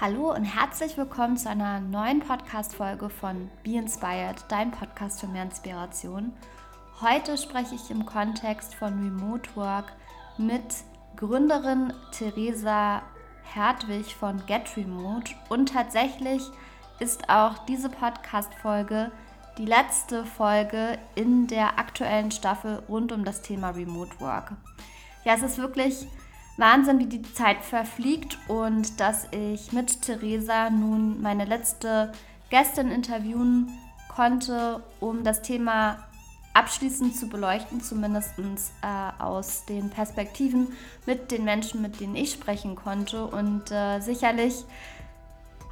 Hallo und herzlich willkommen zu einer neuen Podcast-Folge von Be Inspired, dein Podcast für mehr Inspiration. Heute spreche ich im Kontext von Remote Work mit Gründerin Theresa Hertwig von Get Remote und tatsächlich ist auch diese Podcast-Folge die letzte Folge in der aktuellen Staffel rund um das Thema Remote Work. Ja, es ist wirklich Wahnsinn, wie die Zeit verfliegt und dass ich mit Theresa nun meine letzte Gästin interviewen konnte, um das Thema abschließend zu beleuchten, zumindest äh, aus den Perspektiven mit den Menschen, mit denen ich sprechen konnte. Und äh, sicherlich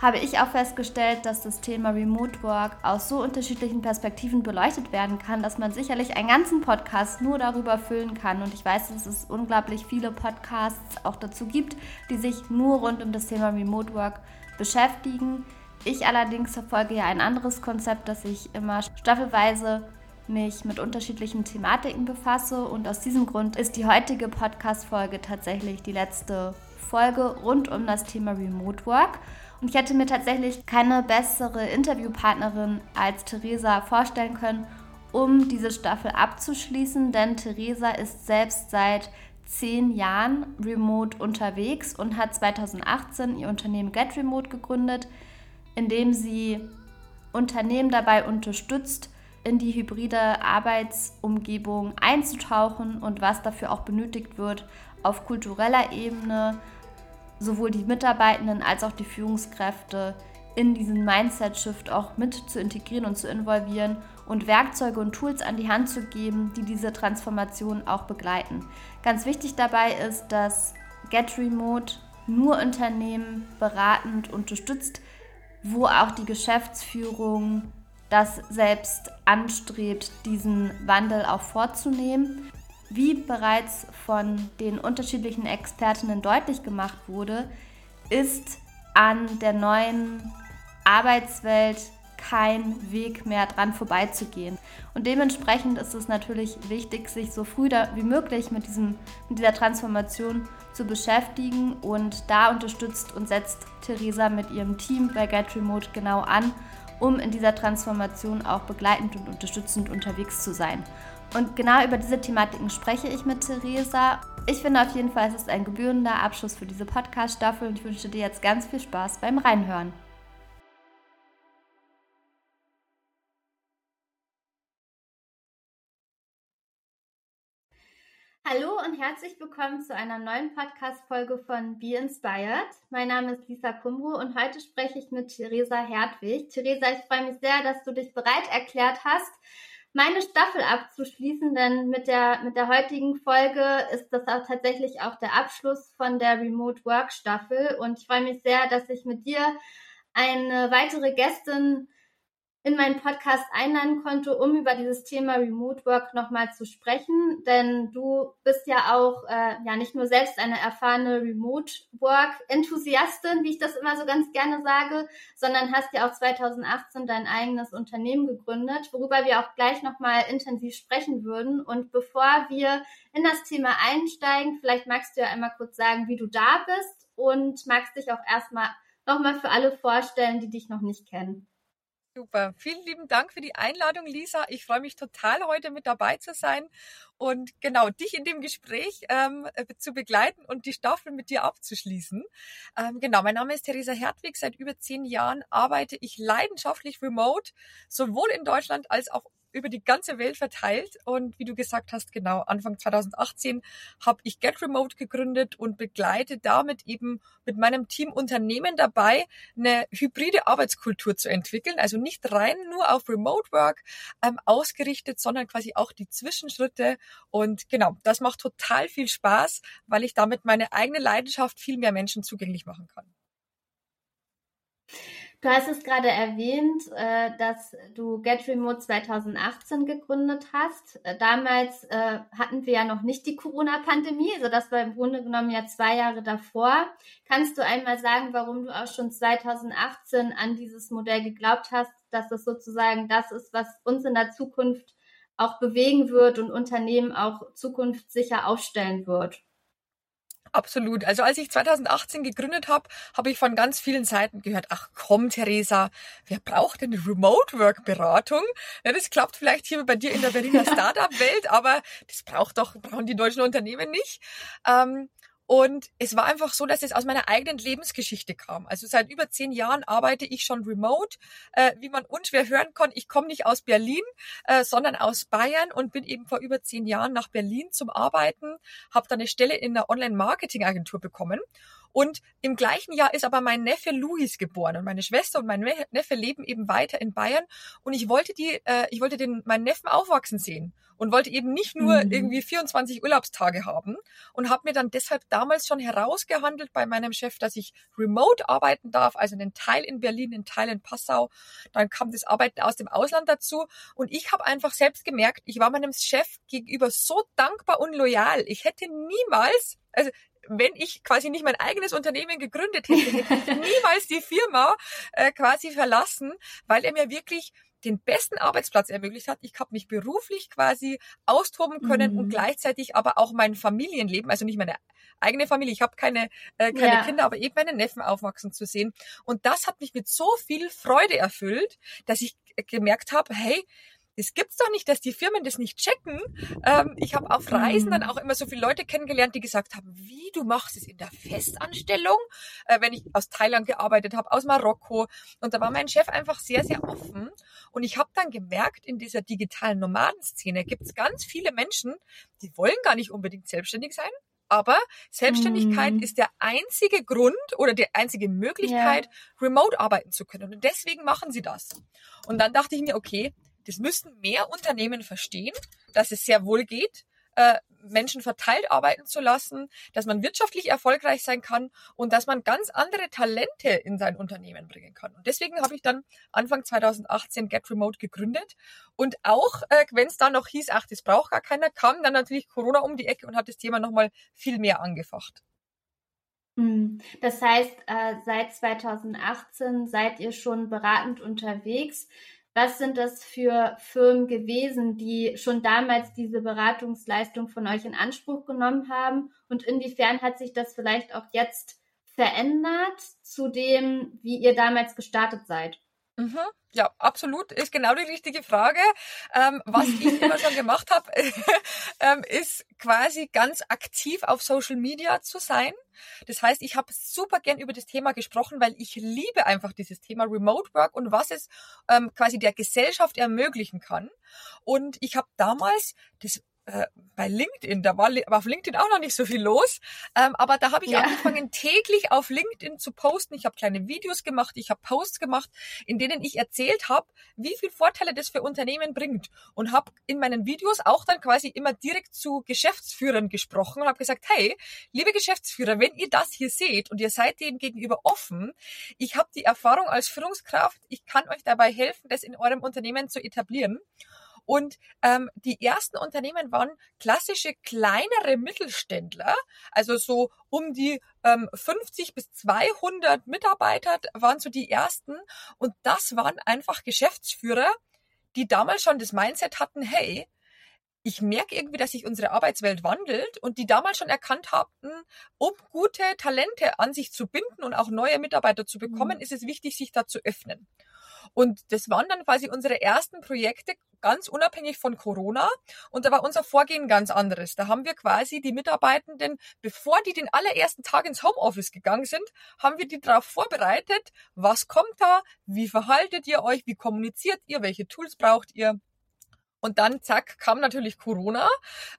habe ich auch festgestellt, dass das Thema Remote Work aus so unterschiedlichen Perspektiven beleuchtet werden kann, dass man sicherlich einen ganzen Podcast nur darüber füllen kann. Und ich weiß, dass es unglaublich viele Podcasts auch dazu gibt, die sich nur rund um das Thema Remote Work beschäftigen. Ich allerdings verfolge ja ein anderes Konzept, dass ich immer staffelweise mich mit unterschiedlichen Thematiken befasse und aus diesem Grund ist die heutige Podcast-Folge tatsächlich die letzte Folge rund um das Thema Remote Work. Und ich hätte mir tatsächlich keine bessere Interviewpartnerin als Theresa vorstellen können, um diese Staffel abzuschließen, denn Theresa ist selbst seit zehn Jahren remote unterwegs und hat 2018 ihr Unternehmen Get Remote gegründet, in dem sie Unternehmen dabei unterstützt, in die hybride Arbeitsumgebung einzutauchen und was dafür auch benötigt wird auf kultureller Ebene, sowohl die Mitarbeitenden als auch die Führungskräfte in diesen Mindset-Shift auch mit zu integrieren und zu involvieren und Werkzeuge und Tools an die Hand zu geben, die diese Transformation auch begleiten. Ganz wichtig dabei ist, dass Get Remote nur Unternehmen beratend unterstützt, wo auch die Geschäftsführung das selbst anstrebt, diesen Wandel auch vorzunehmen. Wie bereits von den unterschiedlichen Expertinnen deutlich gemacht wurde, ist an der neuen Arbeitswelt kein Weg mehr dran vorbeizugehen. Und dementsprechend ist es natürlich wichtig, sich so früh wie möglich mit, diesem, mit dieser Transformation zu beschäftigen. Und da unterstützt und setzt Theresa mit ihrem Team bei Get Remote genau an, um in dieser Transformation auch begleitend und unterstützend unterwegs zu sein. Und genau über diese Thematiken spreche ich mit Theresa. Ich finde auf jeden Fall, es ist ein gebührender Abschluss für diese Podcast-Staffel und ich wünsche dir jetzt ganz viel Spaß beim Reinhören. Hallo und herzlich willkommen zu einer neuen Podcast-Folge von Be Inspired. Mein Name ist Lisa Kumbro und heute spreche ich mit Theresa Hertwig. Theresa, ich freue mich sehr, dass du dich bereit erklärt hast, meine Staffel abzuschließen, denn mit der, mit der heutigen Folge ist das auch tatsächlich auch der Abschluss von der Remote Work Staffel. Und ich freue mich sehr, dass ich mit dir eine weitere Gästin in meinen Podcast einladen konnte, um über dieses Thema Remote Work nochmal zu sprechen. Denn du bist ja auch äh, ja nicht nur selbst eine erfahrene Remote Work Enthusiastin, wie ich das immer so ganz gerne sage, sondern hast ja auch 2018 dein eigenes Unternehmen gegründet, worüber wir auch gleich nochmal intensiv sprechen würden. Und bevor wir in das Thema einsteigen, vielleicht magst du ja einmal kurz sagen, wie du da bist und magst dich auch erstmal nochmal für alle vorstellen, die dich noch nicht kennen. Super. Vielen lieben Dank für die Einladung, Lisa. Ich freue mich total, heute mit dabei zu sein und genau dich in dem Gespräch ähm, äh, zu begleiten und die Staffel mit dir abzuschließen. Ähm, genau, mein Name ist Theresa Hertwig. Seit über zehn Jahren arbeite ich leidenschaftlich remote, sowohl in Deutschland als auch über die ganze Welt verteilt. Und wie du gesagt hast, genau, Anfang 2018 habe ich Get Remote gegründet und begleite damit eben mit meinem Team Unternehmen dabei, eine hybride Arbeitskultur zu entwickeln. Also nicht rein nur auf Remote Work ähm, ausgerichtet, sondern quasi auch die Zwischenschritte. Und genau, das macht total viel Spaß, weil ich damit meine eigene Leidenschaft viel mehr Menschen zugänglich machen kann. Du hast es gerade erwähnt, äh, dass du Get Remote 2018 gegründet hast. Äh, damals äh, hatten wir ja noch nicht die Corona-Pandemie, also das war im Grunde genommen ja zwei Jahre davor. Kannst du einmal sagen, warum du auch schon 2018 an dieses Modell geglaubt hast, dass das sozusagen das ist, was uns in der Zukunft auch bewegen wird und Unternehmen auch zukunftssicher aufstellen wird? Absolut. Also als ich 2018 gegründet habe, habe ich von ganz vielen Seiten gehört, ach komm, Theresa, wer braucht denn eine Remote-Work-Beratung? Ja, das klappt vielleicht hier bei dir in der Berliner Startup-Welt, aber das braucht doch, brauchen die deutschen Unternehmen nicht. Ähm, und es war einfach so, dass es aus meiner eigenen Lebensgeschichte kam. Also seit über zehn Jahren arbeite ich schon remote. Äh, wie man unschwer hören kann, ich komme nicht aus Berlin, äh, sondern aus Bayern und bin eben vor über zehn Jahren nach Berlin zum Arbeiten, habe da eine Stelle in einer Online-Marketing-Agentur bekommen. Und im gleichen Jahr ist aber mein Neffe Luis geboren und meine Schwester und mein Neffe leben eben weiter in Bayern. Und ich wollte die, äh, ich wollte den meinen Neffen aufwachsen sehen und wollte eben nicht nur mhm. irgendwie 24 Urlaubstage haben und habe mir dann deshalb damals schon herausgehandelt bei meinem Chef, dass ich remote arbeiten darf, also einen Teil in Berlin, einen Teil in Passau. Dann kam das Arbeiten aus dem Ausland dazu und ich habe einfach selbst gemerkt, ich war meinem Chef gegenüber so dankbar und loyal. Ich hätte niemals, also wenn ich quasi nicht mein eigenes Unternehmen gegründet hätte, hätte ich niemals die Firma äh, quasi verlassen, weil er mir wirklich den besten Arbeitsplatz ermöglicht hat. Ich habe mich beruflich quasi austoben können mhm. und gleichzeitig aber auch mein Familienleben, also nicht meine eigene Familie, ich habe keine, äh, keine ja. Kinder, aber eben meine Neffen aufwachsen zu sehen. Und das hat mich mit so viel Freude erfüllt, dass ich gemerkt habe, hey, das gibt's doch nicht, dass die Firmen das nicht checken. Ähm, ich habe auf Reisen dann mhm. auch immer so viele Leute kennengelernt, die gesagt haben, wie du machst es in der Festanstellung, äh, wenn ich aus Thailand gearbeitet habe, aus Marokko. Und da war mein Chef einfach sehr, sehr offen. Und ich habe dann gemerkt, in dieser digitalen Nomadenszene gibt's ganz viele Menschen, die wollen gar nicht unbedingt selbstständig sein, aber Selbstständigkeit mm. ist der einzige Grund oder die einzige Möglichkeit, yeah. remote arbeiten zu können. Und deswegen machen sie das. Und dann dachte ich mir, okay, das müssten mehr Unternehmen verstehen, dass es sehr wohl geht, äh, Menschen verteilt arbeiten zu lassen, dass man wirtschaftlich erfolgreich sein kann und dass man ganz andere Talente in sein Unternehmen bringen kann. Und deswegen habe ich dann Anfang 2018 Get Remote gegründet. Und auch, äh, wenn es dann noch hieß, ach, das braucht gar keiner, kam dann natürlich Corona um die Ecke und hat das Thema nochmal viel mehr angefacht. Hm. Das heißt, äh, seit 2018 seid ihr schon beratend unterwegs. Was sind das für Firmen gewesen, die schon damals diese Beratungsleistung von euch in Anspruch genommen haben? Und inwiefern hat sich das vielleicht auch jetzt verändert zu dem, wie ihr damals gestartet seid? Mhm. Ja, absolut. Ist genau die richtige Frage. Ähm, was ich immer schon gemacht habe, ähm, ist quasi ganz aktiv auf Social Media zu sein. Das heißt, ich habe super gern über das Thema gesprochen, weil ich liebe einfach dieses Thema Remote Work und was es ähm, quasi der Gesellschaft ermöglichen kann. Und ich habe damals, das äh, bei LinkedIn, da war, war auf LinkedIn auch noch nicht so viel los, ähm, aber da habe ich ja. angefangen, täglich auf LinkedIn zu posten. Ich habe kleine Videos gemacht, ich habe Posts gemacht, in denen ich erzählt habe, wie viel Vorteile das für Unternehmen bringt und habe in meinen Videos auch dann quasi immer direkt zu Geschäftsführern gesprochen und habe gesagt, hey, liebe Geschäftsführer, wenn ihr das hier seht und ihr seid dem gegenüber offen, ich habe die Erfahrung als Führungskraft, ich kann euch dabei helfen, das in eurem Unternehmen zu etablieren. Und ähm, die ersten Unternehmen waren klassische kleinere Mittelständler, also so um die ähm, 50 bis 200 Mitarbeiter waren so die ersten. Und das waren einfach Geschäftsführer, die damals schon das Mindset hatten, hey, ich merke irgendwie, dass sich unsere Arbeitswelt wandelt und die damals schon erkannt hatten, um gute Talente an sich zu binden und auch neue Mitarbeiter zu bekommen, mhm. ist es wichtig, sich da zu öffnen. Und das waren dann quasi unsere ersten Projekte, ganz unabhängig von Corona. Und da war unser Vorgehen ganz anderes. Da haben wir quasi die Mitarbeitenden, bevor die den allerersten Tag ins Homeoffice gegangen sind, haben wir die darauf vorbereitet, was kommt da, wie verhaltet ihr euch, wie kommuniziert ihr, welche Tools braucht ihr. Und dann, zack, kam natürlich Corona.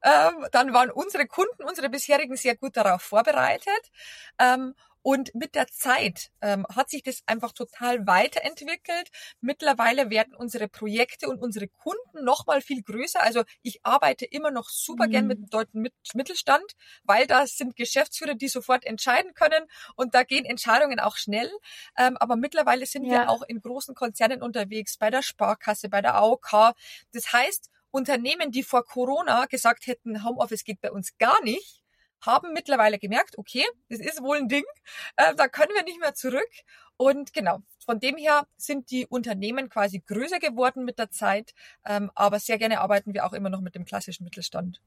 Ähm, dann waren unsere Kunden, unsere bisherigen sehr gut darauf vorbereitet. Ähm, und mit der Zeit ähm, hat sich das einfach total weiterentwickelt. Mittlerweile werden unsere Projekte und unsere Kunden noch mal viel größer. Also ich arbeite immer noch super mhm. gern mit dem deutschen Mittelstand, weil da sind Geschäftsführer, die sofort entscheiden können und da gehen Entscheidungen auch schnell. Ähm, aber mittlerweile sind ja. wir auch in großen Konzernen unterwegs, bei der Sparkasse, bei der AOK. Das heißt, Unternehmen, die vor Corona gesagt hätten, Homeoffice geht bei uns gar nicht, haben mittlerweile gemerkt, okay, das ist wohl ein Ding, äh, da können wir nicht mehr zurück. Und genau, von dem her sind die Unternehmen quasi größer geworden mit der Zeit, ähm, aber sehr gerne arbeiten wir auch immer noch mit dem klassischen Mittelstand.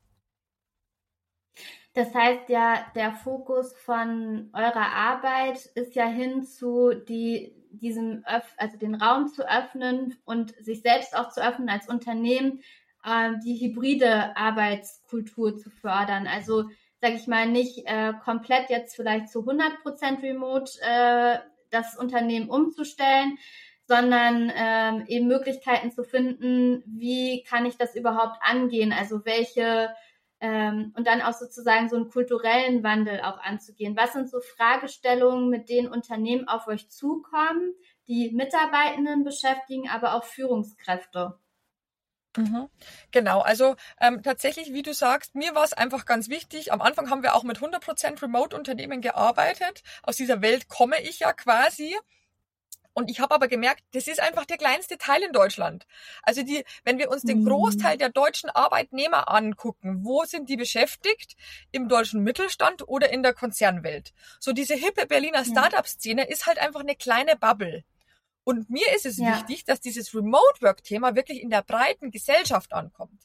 Das heißt ja, der Fokus von eurer Arbeit ist ja hin zu die, diesem, Öff also den Raum zu öffnen und sich selbst auch zu öffnen als Unternehmen, äh, die hybride Arbeitskultur zu fördern. Also sage ich mal, nicht äh, komplett jetzt vielleicht zu 100 Prozent remote äh, das Unternehmen umzustellen, sondern ähm, eben Möglichkeiten zu finden, wie kann ich das überhaupt angehen? Also welche ähm, und dann auch sozusagen so einen kulturellen Wandel auch anzugehen. Was sind so Fragestellungen, mit denen Unternehmen auf euch zukommen, die Mitarbeitenden beschäftigen, aber auch Führungskräfte? Mhm. Genau, also ähm, tatsächlich, wie du sagst, mir war es einfach ganz wichtig. Am Anfang haben wir auch mit 100% Remote-Unternehmen gearbeitet. Aus dieser Welt komme ich ja quasi. Und ich habe aber gemerkt, das ist einfach der kleinste Teil in Deutschland. Also die, wenn wir uns den mhm. Großteil der deutschen Arbeitnehmer angucken, wo sind die beschäftigt? Im deutschen Mittelstand oder in der Konzernwelt? So diese hippe Berliner Startup-Szene ist halt einfach eine kleine Bubble. Und mir ist es ja. wichtig, dass dieses Remote-Work-Thema wirklich in der breiten Gesellschaft ankommt.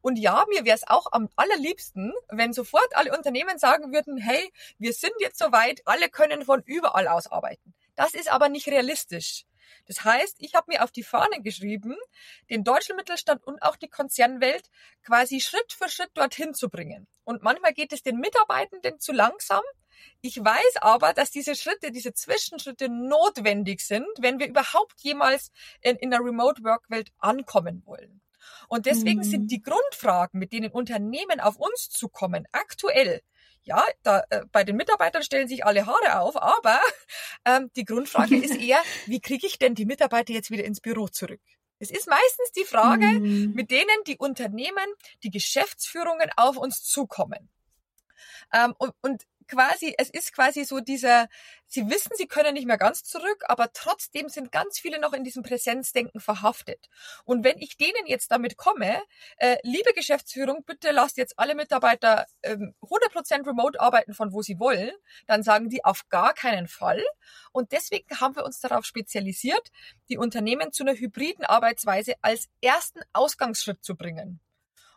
Und ja, mir wäre es auch am allerliebsten, wenn sofort alle Unternehmen sagen würden, hey, wir sind jetzt soweit, alle können von überall aus arbeiten. Das ist aber nicht realistisch. Das heißt, ich habe mir auf die Fahne geschrieben, den deutschen Mittelstand und auch die Konzernwelt quasi Schritt für Schritt dorthin zu bringen. Und manchmal geht es den Mitarbeitenden zu langsam, ich weiß aber, dass diese Schritte, diese Zwischenschritte notwendig sind, wenn wir überhaupt jemals in, in der Remote-Work-Welt ankommen wollen. Und deswegen mhm. sind die Grundfragen, mit denen Unternehmen auf uns zukommen, aktuell, ja, da, äh, bei den Mitarbeitern stellen sich alle Haare auf, aber ähm, die Grundfrage ist eher, wie kriege ich denn die Mitarbeiter jetzt wieder ins Büro zurück? Es ist meistens die Frage, mhm. mit denen die Unternehmen, die Geschäftsführungen auf uns zukommen. Ähm, und, und quasi, es ist quasi so dieser, sie wissen, sie können nicht mehr ganz zurück, aber trotzdem sind ganz viele noch in diesem Präsenzdenken verhaftet. Und wenn ich denen jetzt damit komme, äh, liebe Geschäftsführung, bitte lasst jetzt alle Mitarbeiter ähm, 100% remote arbeiten, von wo sie wollen, dann sagen die auf gar keinen Fall. Und deswegen haben wir uns darauf spezialisiert, die Unternehmen zu einer hybriden Arbeitsweise als ersten Ausgangsschritt zu bringen.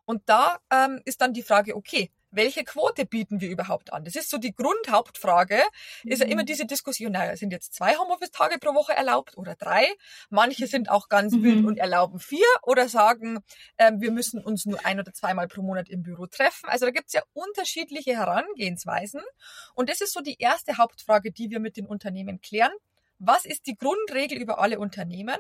Und da ähm, ist dann die Frage, okay, welche Quote bieten wir überhaupt an? Das ist so die Grundhauptfrage, mhm. ist ja immer mhm. diese Diskussion, naja, sind jetzt zwei Homeoffice-Tage pro Woche erlaubt oder drei? Manche sind auch ganz mhm. wild und erlauben vier oder sagen, äh, wir müssen uns nur ein oder zweimal pro Monat im Büro treffen. Also da gibt's ja unterschiedliche Herangehensweisen. Und das ist so die erste Hauptfrage, die wir mit den Unternehmen klären. Was ist die Grundregel über alle Unternehmen?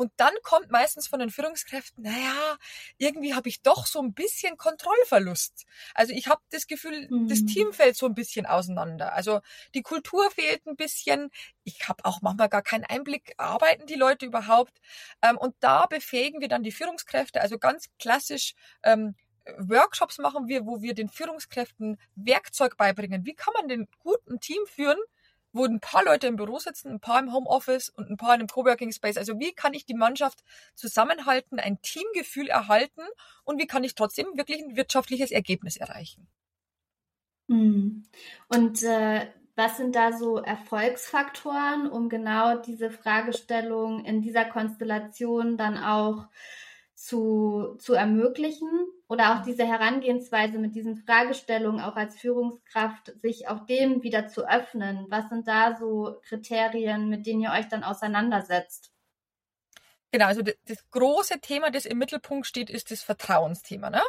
Und dann kommt meistens von den Führungskräften, naja, irgendwie habe ich doch so ein bisschen Kontrollverlust. Also ich habe das Gefühl, mhm. das Team fällt so ein bisschen auseinander. Also die Kultur fehlt ein bisschen. Ich habe auch manchmal gar keinen Einblick, arbeiten die Leute überhaupt. Ähm, und da befähigen wir dann die Führungskräfte, also ganz klassisch. Ähm, Workshops machen wir, wo wir den Führungskräften Werkzeug beibringen. Wie kann man den guten Team führen? Wo ein paar Leute im Büro sitzen, ein paar im Homeoffice und ein paar in einem Coworking Space. Also wie kann ich die Mannschaft zusammenhalten, ein Teamgefühl erhalten und wie kann ich trotzdem wirklich ein wirtschaftliches Ergebnis erreichen? Hm. Und äh, was sind da so Erfolgsfaktoren, um genau diese Fragestellung in dieser Konstellation dann auch zu, zu ermöglichen oder auch diese Herangehensweise mit diesen Fragestellungen auch als Führungskraft, sich auch dem wieder zu öffnen. Was sind da so Kriterien, mit denen ihr euch dann auseinandersetzt? Genau, also das große Thema, das im Mittelpunkt steht, ist das Vertrauensthema. Ne?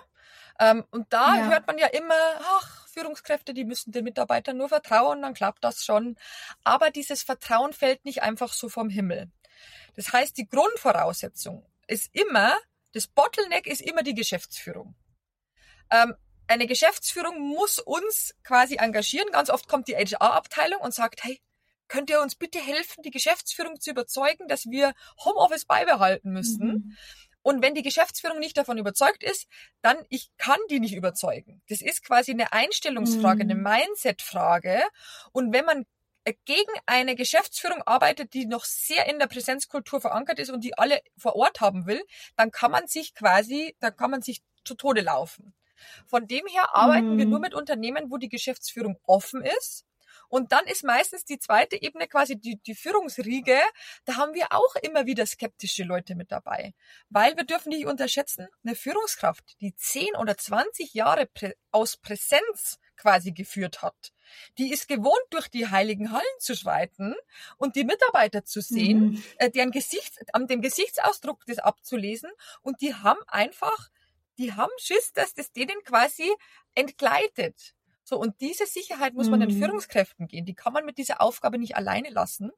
Ähm, und da ja. hört man ja immer, ach, Führungskräfte, die müssen den Mitarbeitern nur vertrauen, dann klappt das schon. Aber dieses Vertrauen fällt nicht einfach so vom Himmel. Das heißt, die Grundvoraussetzung ist immer, das Bottleneck ist immer die Geschäftsführung. Ähm, eine Geschäftsführung muss uns quasi engagieren. Ganz oft kommt die HR-Abteilung und sagt, hey, könnt ihr uns bitte helfen, die Geschäftsführung zu überzeugen, dass wir Homeoffice beibehalten müssen? Mhm. Und wenn die Geschäftsführung nicht davon überzeugt ist, dann ich kann die nicht überzeugen. Das ist quasi eine Einstellungsfrage, mhm. eine Mindset-Frage. Und wenn man gegen eine Geschäftsführung arbeitet, die noch sehr in der Präsenzkultur verankert ist und die alle vor Ort haben will, dann kann man sich quasi, dann kann man sich zu Tode laufen. Von dem her arbeiten mhm. wir nur mit Unternehmen, wo die Geschäftsführung offen ist Und dann ist meistens die zweite Ebene quasi die, die Führungsriege. Da haben wir auch immer wieder skeptische Leute mit dabei. Weil wir dürfen nicht unterschätzen, eine Führungskraft, die 10 oder 20 Jahre aus Präsenz quasi geführt hat. Die ist gewohnt, durch die heiligen Hallen zu schreiten und die Mitarbeiter zu sehen, mhm. äh, deren Gesicht, an dem Gesichtsausdruck das abzulesen und die haben einfach, die haben Schiss, dass das denen quasi entgleitet. So, und diese Sicherheit muss man den mhm. Führungskräften gehen. Die kann man mit dieser Aufgabe nicht alleine lassen.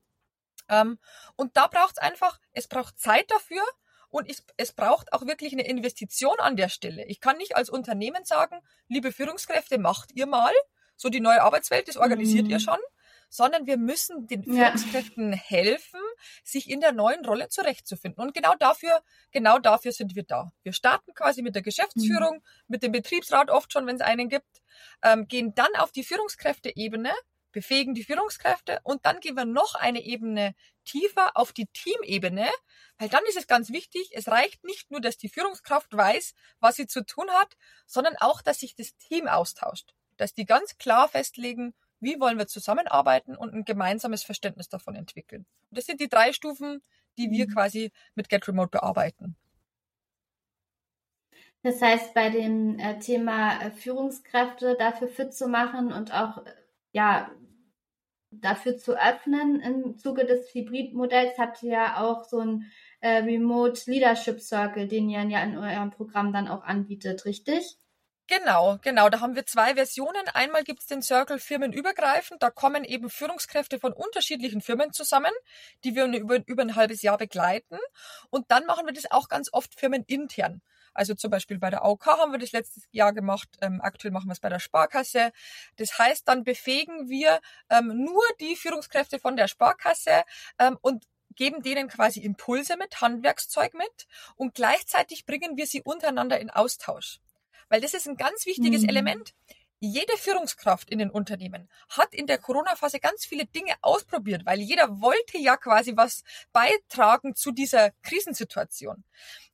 Ähm, und da braucht es einfach, es braucht Zeit dafür und es, es braucht auch wirklich eine Investition an der Stelle. Ich kann nicht als Unternehmen sagen, liebe Führungskräfte, macht ihr mal, so die neue Arbeitswelt, das organisiert mhm. ihr schon, sondern wir müssen den Führungskräften ja. helfen, sich in der neuen Rolle zurechtzufinden. Und genau dafür, genau dafür sind wir da. Wir starten quasi mit der Geschäftsführung, mhm. mit dem Betriebsrat oft schon, wenn es einen gibt, ähm, gehen dann auf die Führungskräfteebene, befähigen die Führungskräfte und dann gehen wir noch eine Ebene tiefer auf die Teamebene, weil dann ist es ganz wichtig, es reicht nicht nur, dass die Führungskraft weiß, was sie zu tun hat, sondern auch, dass sich das Team austauscht, dass die ganz klar festlegen, wie wollen wir zusammenarbeiten und ein gemeinsames Verständnis davon entwickeln. Das sind die drei Stufen, die wir mhm. quasi mit Get Remote bearbeiten. Das heißt, bei dem äh, Thema äh, Führungskräfte dafür fit zu machen und auch äh, ja dafür zu öffnen im Zuge des Hybridmodells habt ihr ja auch so ein Remote Leadership Circle, den ihr ja in eurem Programm dann auch anbietet, richtig? Genau, genau. Da haben wir zwei Versionen. Einmal gibt es den Circle firmenübergreifend. Da kommen eben Führungskräfte von unterschiedlichen Firmen zusammen, die wir über, über ein halbes Jahr begleiten. Und dann machen wir das auch ganz oft firmenintern. Also zum Beispiel bei der AOK haben wir das letztes Jahr gemacht. Ähm, aktuell machen wir es bei der Sparkasse. Das heißt, dann befähigen wir ähm, nur die Führungskräfte von der Sparkasse ähm, und geben denen quasi Impulse mit, Handwerkszeug mit und gleichzeitig bringen wir sie untereinander in Austausch. Weil das ist ein ganz wichtiges mhm. Element. Jede Führungskraft in den Unternehmen hat in der Corona-Phase ganz viele Dinge ausprobiert, weil jeder wollte ja quasi was beitragen zu dieser Krisensituation.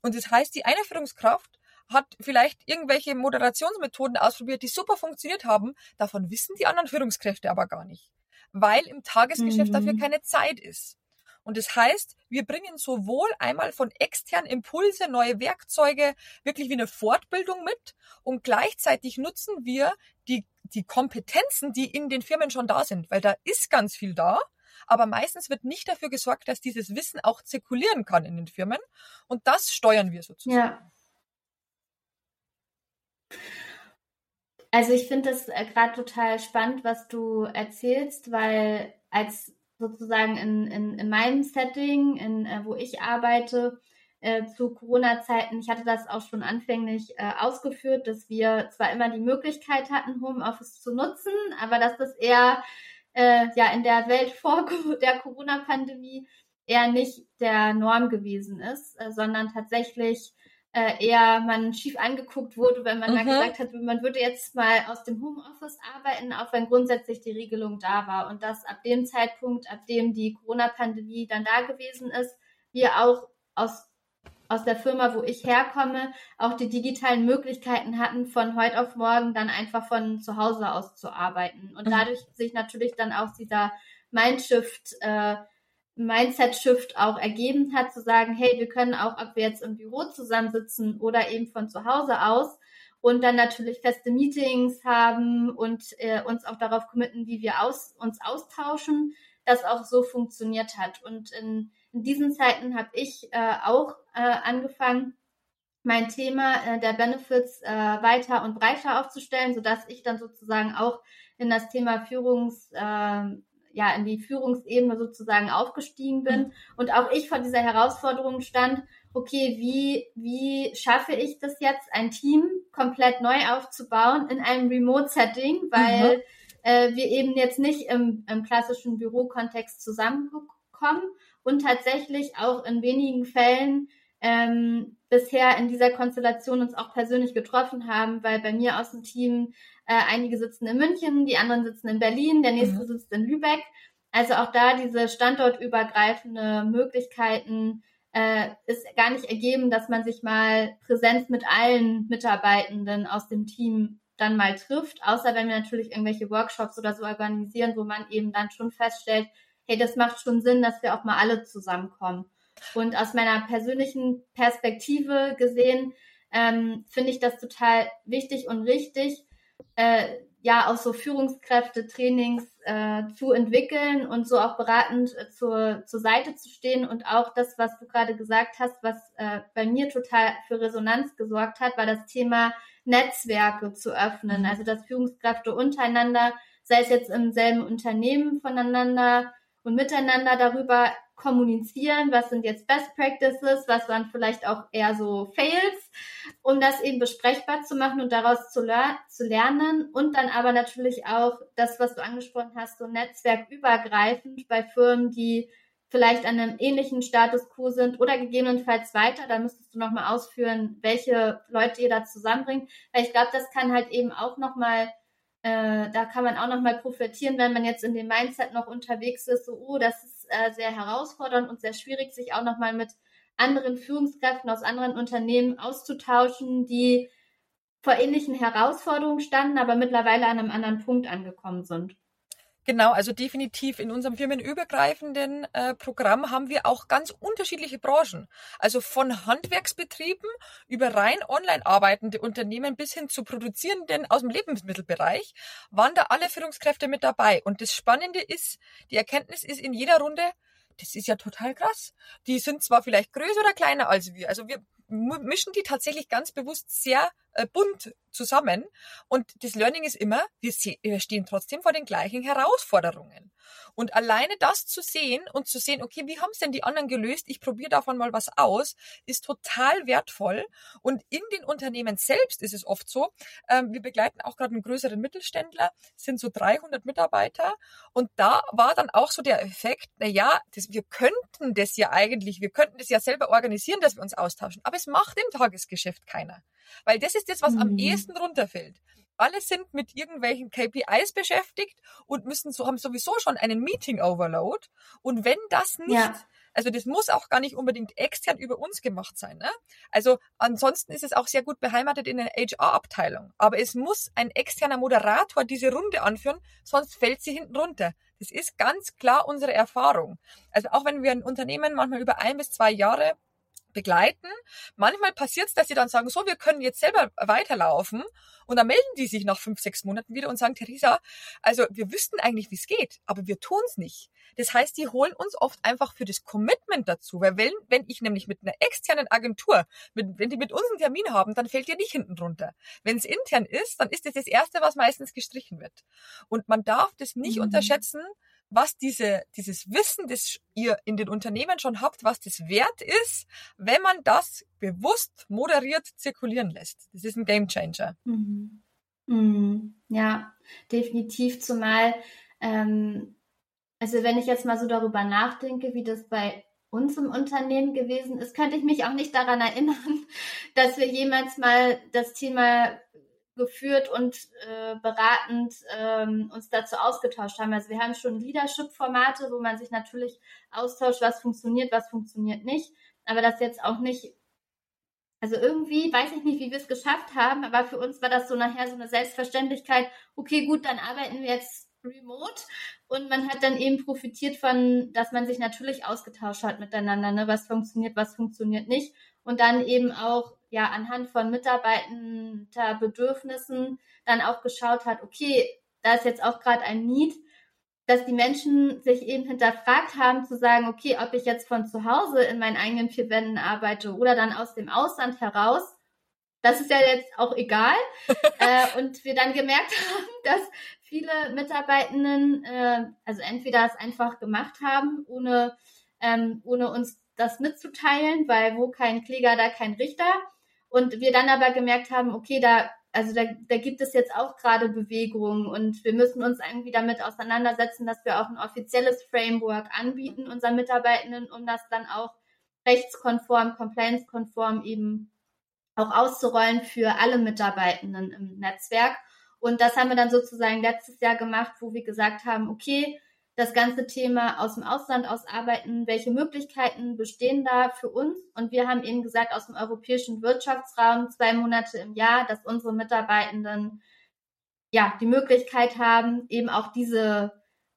Und das heißt, die eine Führungskraft hat vielleicht irgendwelche Moderationsmethoden ausprobiert, die super funktioniert haben. Davon wissen die anderen Führungskräfte aber gar nicht, weil im Tagesgeschäft mhm. dafür keine Zeit ist. Und das heißt, wir bringen sowohl einmal von extern Impulse, neue Werkzeuge, wirklich wie eine Fortbildung mit und gleichzeitig nutzen wir die, die Kompetenzen, die in den Firmen schon da sind, weil da ist ganz viel da. Aber meistens wird nicht dafür gesorgt, dass dieses Wissen auch zirkulieren kann in den Firmen. Und das steuern wir sozusagen. Ja. Also ich finde das äh, gerade total spannend, was du erzählst, weil als sozusagen in, in, in meinem Setting, in, äh, wo ich arbeite, äh, zu Corona-Zeiten, ich hatte das auch schon anfänglich äh, ausgeführt, dass wir zwar immer die Möglichkeit hatten, Homeoffice zu nutzen, aber dass das eher äh, ja in der Welt vor der Corona-Pandemie eher nicht der Norm gewesen ist, äh, sondern tatsächlich äh, eher man schief angeguckt wurde, wenn man mhm. da gesagt hat, man würde jetzt mal aus dem Homeoffice arbeiten, auch wenn grundsätzlich die Regelung da war. Und dass ab dem Zeitpunkt, ab dem die Corona-Pandemie dann da gewesen ist, wir auch aus aus der Firma, wo ich herkomme, auch die digitalen Möglichkeiten hatten, von heute auf morgen dann einfach von zu Hause aus zu arbeiten. Und mhm. dadurch sich natürlich dann auch dieser Mindshift äh, Mindset-Shift auch ergeben hat, zu sagen, hey, wir können auch, ob wir jetzt im Büro zusammensitzen oder eben von zu Hause aus und dann natürlich feste Meetings haben und äh, uns auch darauf committen, wie wir aus, uns austauschen, das auch so funktioniert hat. Und in, in diesen Zeiten habe ich äh, auch äh, angefangen, mein Thema äh, der Benefits äh, weiter und breiter aufzustellen, sodass ich dann sozusagen auch in das Thema Führungs, äh, ja in die Führungsebene sozusagen aufgestiegen bin mhm. und auch ich vor dieser Herausforderung stand, okay, wie, wie schaffe ich das jetzt, ein Team komplett neu aufzubauen in einem Remote-Setting, weil mhm. äh, wir eben jetzt nicht im, im klassischen Bürokontext zusammenkommen und tatsächlich auch in wenigen Fällen ähm, bisher in dieser Konstellation uns auch persönlich getroffen haben, weil bei mir aus dem Team äh, einige sitzen in München, die anderen sitzen in Berlin, der nächste mhm. sitzt in Lübeck. Also auch da diese standortübergreifende Möglichkeiten äh, ist gar nicht ergeben, dass man sich mal Präsenz mit allen Mitarbeitenden aus dem Team dann mal trifft, außer wenn wir natürlich irgendwelche Workshops oder so organisieren, wo man eben dann schon feststellt, hey, das macht schon Sinn, dass wir auch mal alle zusammenkommen. Und aus meiner persönlichen Perspektive gesehen, ähm, finde ich das total wichtig und richtig, äh, ja auch so Führungskräfte-Trainings äh, zu entwickeln und so auch beratend äh, zur, zur Seite zu stehen. Und auch das, was du gerade gesagt hast, was äh, bei mir total für Resonanz gesorgt hat, war das Thema Netzwerke zu öffnen. Also dass Führungskräfte untereinander, sei es jetzt im selben Unternehmen voneinander und miteinander darüber kommunizieren, was sind jetzt Best Practices, was waren vielleicht auch eher so Fails, um das eben besprechbar zu machen und daraus zu, ler zu lernen und dann aber natürlich auch das, was du angesprochen hast, so netzwerkübergreifend bei Firmen, die vielleicht an einem ähnlichen Status quo sind oder gegebenenfalls weiter, da müsstest du nochmal ausführen, welche Leute ihr da zusammenbringt, weil ich glaube, das kann halt eben auch nochmal äh, da kann man auch nochmal profitieren, wenn man jetzt in dem Mindset noch unterwegs ist, so, oh, das ist äh, sehr herausfordernd und sehr schwierig, sich auch nochmal mit anderen Führungskräften aus anderen Unternehmen auszutauschen, die vor ähnlichen Herausforderungen standen, aber mittlerweile an einem anderen Punkt angekommen sind. Genau, also definitiv in unserem firmenübergreifenden äh, Programm haben wir auch ganz unterschiedliche Branchen. Also von Handwerksbetrieben über rein online arbeitende Unternehmen bis hin zu produzierenden aus dem Lebensmittelbereich waren da alle Führungskräfte mit dabei. Und das Spannende ist, die Erkenntnis ist in jeder Runde, das ist ja total krass. Die sind zwar vielleicht größer oder kleiner als wir. Also wir mischen die tatsächlich ganz bewusst sehr äh, bunt zusammen. Und das Learning ist immer, wir, stehen trotzdem vor den gleichen Herausforderungen. Und alleine das zu sehen und zu sehen, okay, wie haben es denn die anderen gelöst? Ich probiere davon mal was aus, ist total wertvoll. Und in den Unternehmen selbst ist es oft so, ähm, wir begleiten auch gerade einen größeren Mittelständler, sind so 300 Mitarbeiter. Und da war dann auch so der Effekt, na ja, das, wir könnten das ja eigentlich, wir könnten das ja selber organisieren, dass wir uns austauschen. Aber es macht im Tagesgeschäft keiner. Weil das ist das, was mhm. am ehesten runterfällt. Alle sind mit irgendwelchen KPIs beschäftigt und müssen so, haben sowieso schon einen Meeting Overload. Und wenn das nicht, ja. also das muss auch gar nicht unbedingt extern über uns gemacht sein. Ne? Also ansonsten ist es auch sehr gut beheimatet in der HR-Abteilung. Aber es muss ein externer Moderator diese Runde anführen, sonst fällt sie hinten runter. Das ist ganz klar unsere Erfahrung. Also auch wenn wir ein Unternehmen manchmal über ein bis zwei Jahre begleiten. Manchmal passiert es, dass sie dann sagen, so, wir können jetzt selber weiterlaufen. Und dann melden die sich nach fünf, sechs Monaten wieder und sagen, Theresa, also wir wüssten eigentlich, wie es geht, aber wir tun es nicht. Das heißt, die holen uns oft einfach für das Commitment dazu. Weil wenn, wenn ich nämlich mit einer externen Agentur, mit, wenn die mit uns einen Termin haben, dann fällt ihr nicht hinten drunter. Wenn es intern ist, dann ist das das Erste, was meistens gestrichen wird. Und man darf das nicht mhm. unterschätzen, was diese, dieses Wissen, das ihr in den Unternehmen schon habt, was das wert ist, wenn man das bewusst moderiert zirkulieren lässt. Das ist ein Game Changer. Mhm. Mhm. Ja, definitiv. Zumal, ähm, also wenn ich jetzt mal so darüber nachdenke, wie das bei uns im Unternehmen gewesen ist, könnte ich mich auch nicht daran erinnern, dass wir jemals mal das Thema geführt und äh, beratend ähm, uns dazu ausgetauscht haben. Also wir haben schon Leadership-Formate, wo man sich natürlich austauscht, was funktioniert, was funktioniert nicht. Aber das jetzt auch nicht, also irgendwie weiß ich nicht, wie wir es geschafft haben, aber für uns war das so nachher so eine Selbstverständlichkeit, okay, gut, dann arbeiten wir jetzt remote und man hat dann eben profitiert von, dass man sich natürlich ausgetauscht hat miteinander, ne, was funktioniert, was funktioniert nicht und dann eben auch ja anhand von Mitarbeitenderbedürfnissen dann auch geschaut hat, okay, da ist jetzt auch gerade ein Need, dass die Menschen sich eben hinterfragt haben zu sagen, okay, ob ich jetzt von zu Hause in meinen eigenen vier Wänden arbeite oder dann aus dem Ausland heraus, das ist ja jetzt auch egal. äh, und wir dann gemerkt haben, dass viele Mitarbeitenden äh, also entweder es einfach gemacht haben, ohne, ähm, ohne uns das mitzuteilen, weil wo kein Kläger, da kein Richter. Und wir dann aber gemerkt haben, okay, da, also da, da gibt es jetzt auch gerade Bewegungen und wir müssen uns irgendwie damit auseinandersetzen, dass wir auch ein offizielles Framework anbieten unseren Mitarbeitenden, um das dann auch rechtskonform, compliance-konform eben auch auszurollen für alle Mitarbeitenden im Netzwerk. Und das haben wir dann sozusagen letztes Jahr gemacht, wo wir gesagt haben, okay, das ganze Thema aus dem Ausland ausarbeiten, welche Möglichkeiten bestehen da für uns. Und wir haben eben gesagt, aus dem europäischen Wirtschaftsraum zwei Monate im Jahr, dass unsere Mitarbeitenden ja die Möglichkeit haben, eben auch diese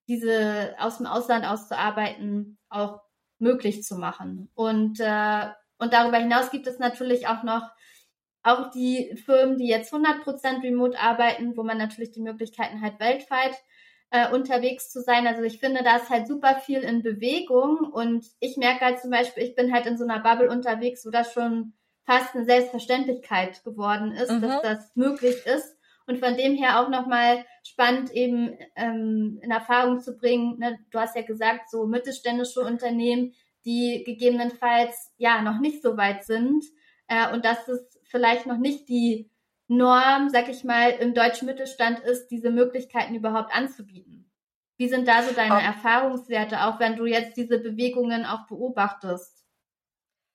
diese aus dem Ausland auszuarbeiten, auch möglich zu machen. Und äh, und darüber hinaus gibt es natürlich auch noch auch die Firmen, die jetzt 100% remote arbeiten, wo man natürlich die Möglichkeiten halt weltweit äh, unterwegs zu sein. Also ich finde, da ist halt super viel in Bewegung und ich merke halt zum Beispiel, ich bin halt in so einer Bubble unterwegs, wo das schon fast eine Selbstverständlichkeit geworden ist, mhm. dass das möglich ist. Und von dem her auch nochmal spannend eben ähm, in Erfahrung zu bringen. Ne? Du hast ja gesagt, so mittelständische Unternehmen, die gegebenenfalls ja noch nicht so weit sind äh, und dass es vielleicht noch nicht die Norm, sag ich mal, im deutschen Mittelstand ist, diese Möglichkeiten überhaupt anzubieten. Wie sind da so deine oh. Erfahrungswerte, auch wenn du jetzt diese Bewegungen auch beobachtest?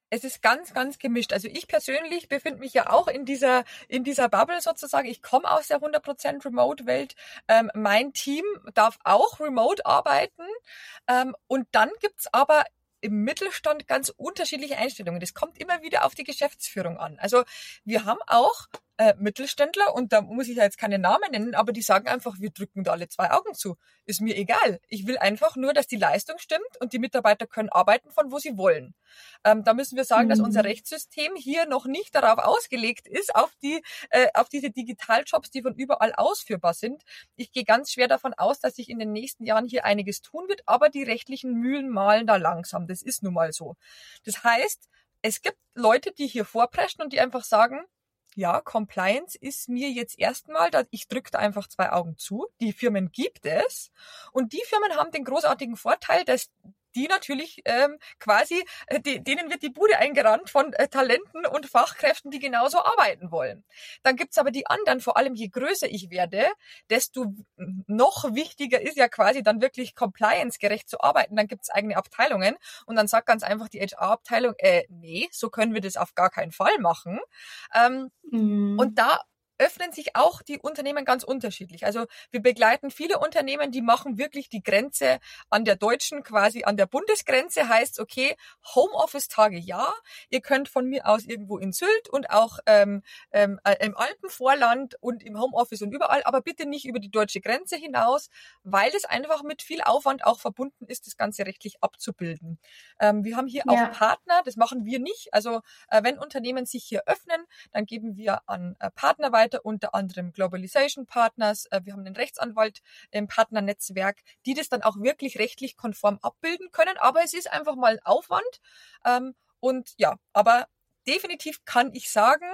es ist ganz, ganz gemischt. Also ich persönlich befinde mich ja auch in dieser, in dieser Bubble sozusagen. Ich komme aus der 100% Remote-Welt. Ähm, mein Team darf auch remote arbeiten. Ähm, und dann gibt's aber im Mittelstand ganz unterschiedliche Einstellungen. Das kommt immer wieder auf die Geschäftsführung an. Also wir haben auch äh, Mittelständler und da muss ich ja jetzt keine Namen nennen, aber die sagen einfach, wir drücken da alle zwei Augen zu. Ist mir egal. Ich will einfach nur, dass die Leistung stimmt und die Mitarbeiter können arbeiten von wo sie wollen. Ähm, da müssen wir sagen, mhm. dass unser. Rechtssystem hier noch nicht darauf ausgelegt ist, auf die, äh, auf diese Digitaljobs, die von überall ausführbar sind. Ich gehe ganz schwer davon aus, dass sich in den nächsten Jahren hier einiges tun wird, aber die rechtlichen Mühlen malen da langsam. Das ist nun mal so. Das heißt, es gibt Leute, die hier vorpreschen und die einfach sagen, ja, Compliance ist mir jetzt erstmal, ich drücke da einfach zwei Augen zu. Die Firmen gibt es und die Firmen haben den großartigen Vorteil, dass die natürlich ähm, quasi, äh, die, denen wird die Bude eingerannt von äh, Talenten und Fachkräften, die genauso arbeiten wollen. Dann gibt's aber die anderen, vor allem je größer ich werde, desto noch wichtiger ist ja quasi dann wirklich compliance-gerecht zu arbeiten. Dann gibt's eigene Abteilungen und dann sagt ganz einfach die HR-Abteilung, äh, nee, so können wir das auf gar keinen Fall machen. Ähm, mhm. Und da öffnen sich auch die Unternehmen ganz unterschiedlich. Also wir begleiten viele Unternehmen, die machen wirklich die Grenze an der deutschen, quasi an der Bundesgrenze, heißt, okay, Homeoffice-Tage ja, ihr könnt von mir aus irgendwo in Sylt und auch ähm, ähm, äh, im Alpenvorland und im Homeoffice und überall, aber bitte nicht über die deutsche Grenze hinaus, weil es einfach mit viel Aufwand auch verbunden ist, das Ganze rechtlich abzubilden. Ähm, wir haben hier ja. auch Partner, das machen wir nicht. Also äh, wenn Unternehmen sich hier öffnen, dann geben wir an äh, Partner weiter, Mitarbeiter, unter anderem Globalization Partners. Äh, wir haben einen Rechtsanwalt im Partnernetzwerk, die das dann auch wirklich rechtlich konform abbilden können. Aber es ist einfach mal Aufwand. Ähm, und ja, aber definitiv kann ich sagen,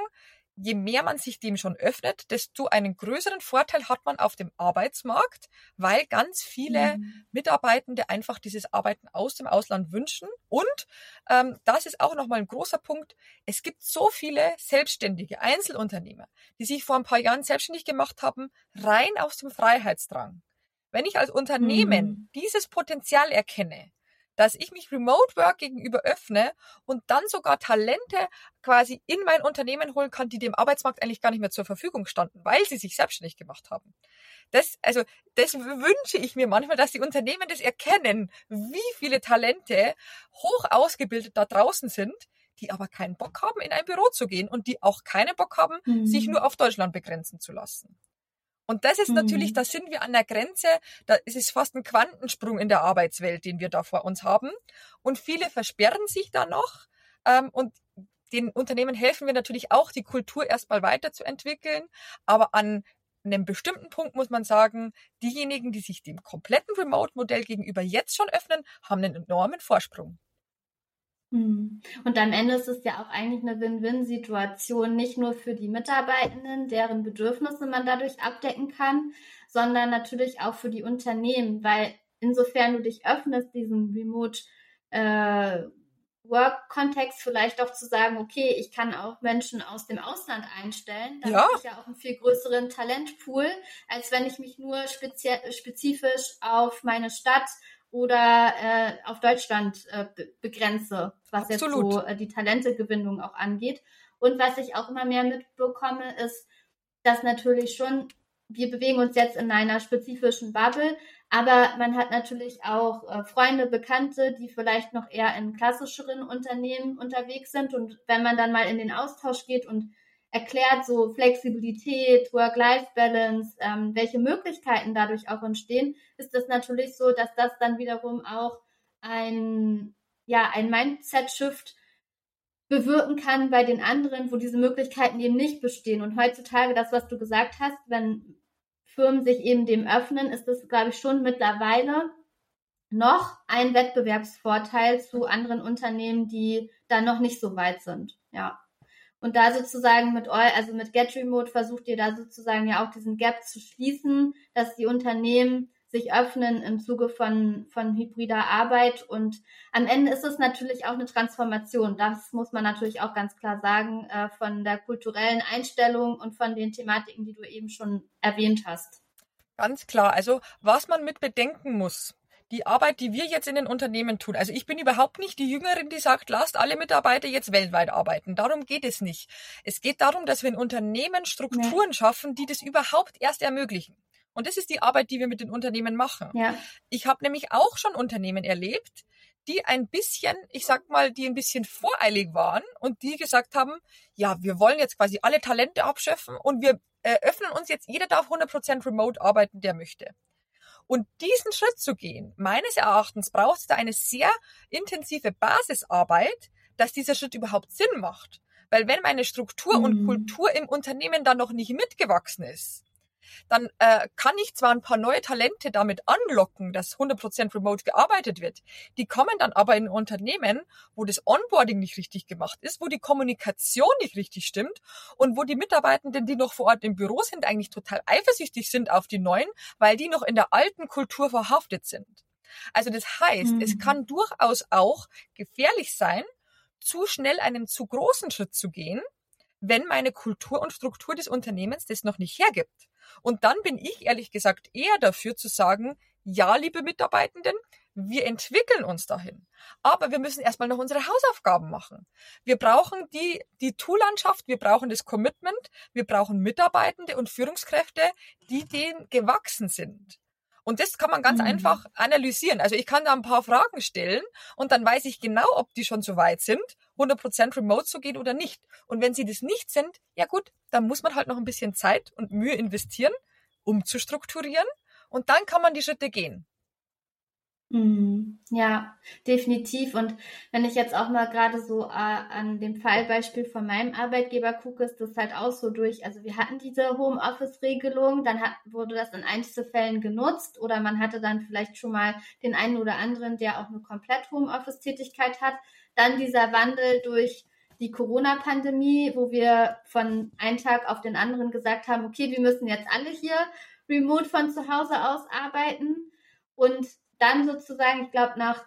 je mehr man sich dem schon öffnet, desto einen größeren Vorteil hat man auf dem Arbeitsmarkt, weil ganz viele mhm. Mitarbeitende einfach dieses Arbeiten aus dem Ausland wünschen. Und ähm, das ist auch nochmal ein großer Punkt. Es gibt so viele selbstständige Einzelunternehmer, die sich vor ein paar Jahren selbstständig gemacht haben, rein aus dem Freiheitsdrang. Wenn ich als Unternehmen mhm. dieses Potenzial erkenne, dass ich mich Remote Work gegenüber öffne und dann sogar Talente quasi in mein Unternehmen holen kann, die dem Arbeitsmarkt eigentlich gar nicht mehr zur Verfügung standen, weil sie sich selbstständig gemacht haben. Das, also, das wünsche ich mir manchmal, dass die Unternehmen das erkennen, wie viele Talente hoch ausgebildet da draußen sind, die aber keinen Bock haben, in ein Büro zu gehen und die auch keinen Bock haben, mhm. sich nur auf Deutschland begrenzen zu lassen. Und das ist mhm. natürlich, da sind wir an der Grenze, da ist es fast ein Quantensprung in der Arbeitswelt, den wir da vor uns haben. Und viele versperren sich da noch. Ähm, und den Unternehmen helfen wir natürlich auch, die Kultur erstmal weiterzuentwickeln. Aber an einem bestimmten Punkt muss man sagen, diejenigen, die sich dem kompletten Remote-Modell gegenüber jetzt schon öffnen, haben einen enormen Vorsprung. Hm. Und am Ende ist es ja auch eigentlich eine Win-Win-Situation, nicht nur für die Mitarbeitenden, deren Bedürfnisse man dadurch abdecken kann, sondern natürlich auch für die Unternehmen, weil insofern du dich öffnest, diesen Remote äh, Work-Kontext vielleicht auch zu sagen, okay, ich kann auch Menschen aus dem Ausland einstellen. Dann ja. habe ich ja auch einen viel größeren Talentpool, als wenn ich mich nur spezifisch auf meine Stadt oder äh, auf Deutschland äh, begrenze, was Absolut. jetzt so äh, die Talentegewinnung auch angeht. Und was ich auch immer mehr mitbekomme, ist, dass natürlich schon, wir bewegen uns jetzt in einer spezifischen Bubble, aber man hat natürlich auch äh, Freunde, Bekannte, die vielleicht noch eher in klassischeren Unternehmen unterwegs sind. Und wenn man dann mal in den Austausch geht und erklärt, so Flexibilität, Work-Life-Balance, ähm, welche Möglichkeiten dadurch auch entstehen, ist es natürlich so, dass das dann wiederum auch ein, ja, ein Mindset-Shift bewirken kann bei den anderen, wo diese Möglichkeiten eben nicht bestehen. Und heutzutage, das, was du gesagt hast, wenn Firmen sich eben dem öffnen, ist das, glaube ich, schon mittlerweile noch ein Wettbewerbsvorteil zu anderen Unternehmen, die da noch nicht so weit sind. Ja. Und da sozusagen mit euch, also mit Get Remote versucht ihr da sozusagen ja auch diesen Gap zu schließen, dass die Unternehmen sich öffnen im Zuge von, von hybrider Arbeit. Und am Ende ist es natürlich auch eine Transformation. Das muss man natürlich auch ganz klar sagen, äh, von der kulturellen Einstellung und von den Thematiken, die du eben schon erwähnt hast. Ganz klar. Also was man mit bedenken muss, die Arbeit, die wir jetzt in den Unternehmen tun. Also ich bin überhaupt nicht die Jüngerin, die sagt, lasst alle Mitarbeiter jetzt weltweit arbeiten. Darum geht es nicht. Es geht darum, dass wir in Unternehmen Strukturen ja. schaffen, die das überhaupt erst ermöglichen. Und das ist die Arbeit, die wir mit den Unternehmen machen. Ja. Ich habe nämlich auch schon Unternehmen erlebt, die ein bisschen, ich sag mal, die ein bisschen voreilig waren und die gesagt haben, ja, wir wollen jetzt quasi alle Talente abschöpfen und wir äh, öffnen uns jetzt, jeder darf 100% remote arbeiten, der möchte. Und diesen Schritt zu gehen, meines Erachtens braucht es da eine sehr intensive Basisarbeit, dass dieser Schritt überhaupt Sinn macht. Weil wenn meine Struktur mhm. und Kultur im Unternehmen dann noch nicht mitgewachsen ist, dann äh, kann ich zwar ein paar neue Talente damit anlocken, dass 100% remote gearbeitet wird. Die kommen dann aber in Unternehmen, wo das Onboarding nicht richtig gemacht ist, wo die Kommunikation nicht richtig stimmt und wo die Mitarbeitenden, die noch vor Ort im Büro sind, eigentlich total eifersüchtig sind auf die neuen, weil die noch in der alten Kultur verhaftet sind. Also das heißt, mhm. es kann durchaus auch gefährlich sein, zu schnell einen zu großen Schritt zu gehen, wenn meine Kultur und Struktur des Unternehmens das noch nicht hergibt. Und dann bin ich ehrlich gesagt eher dafür zu sagen, ja, liebe Mitarbeitenden, wir entwickeln uns dahin. Aber wir müssen erstmal noch unsere Hausaufgaben machen. Wir brauchen die, die Tool-Landschaft, wir brauchen das Commitment, wir brauchen Mitarbeitende und Führungskräfte, die dem gewachsen sind. Und das kann man ganz mhm. einfach analysieren. Also ich kann da ein paar Fragen stellen und dann weiß ich genau, ob die schon so weit sind, 100% remote zu gehen oder nicht. Und wenn sie das nicht sind, ja gut, dann muss man halt noch ein bisschen Zeit und Mühe investieren, um zu strukturieren. Und dann kann man die Schritte gehen. Mhm. Ja, definitiv. Und wenn ich jetzt auch mal gerade so äh, an dem Fallbeispiel von meinem Arbeitgeber gucke, ist das halt auch so durch. Also wir hatten diese Homeoffice-Regelung, dann hat, wurde das in Einzelfällen genutzt oder man hatte dann vielleicht schon mal den einen oder anderen, der auch eine komplett Homeoffice-Tätigkeit hat. Dann dieser Wandel durch die Corona-Pandemie, wo wir von einem Tag auf den anderen gesagt haben, okay, wir müssen jetzt alle hier remote von zu Hause aus arbeiten. Und dann sozusagen, ich glaube, nach,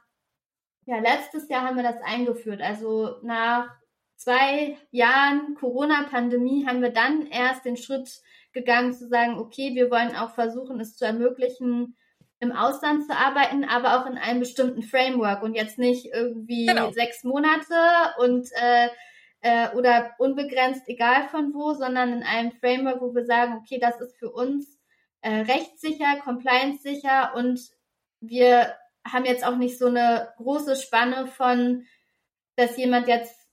ja, letztes Jahr haben wir das eingeführt. Also nach zwei Jahren Corona-Pandemie haben wir dann erst den Schritt gegangen zu sagen, okay, wir wollen auch versuchen, es zu ermöglichen, im Ausland zu arbeiten, aber auch in einem bestimmten Framework und jetzt nicht irgendwie genau. sechs Monate und äh, äh, oder unbegrenzt egal von wo, sondern in einem Framework, wo wir sagen, okay, das ist für uns äh, rechtssicher, compliance sicher und wir haben jetzt auch nicht so eine große Spanne von, dass jemand jetzt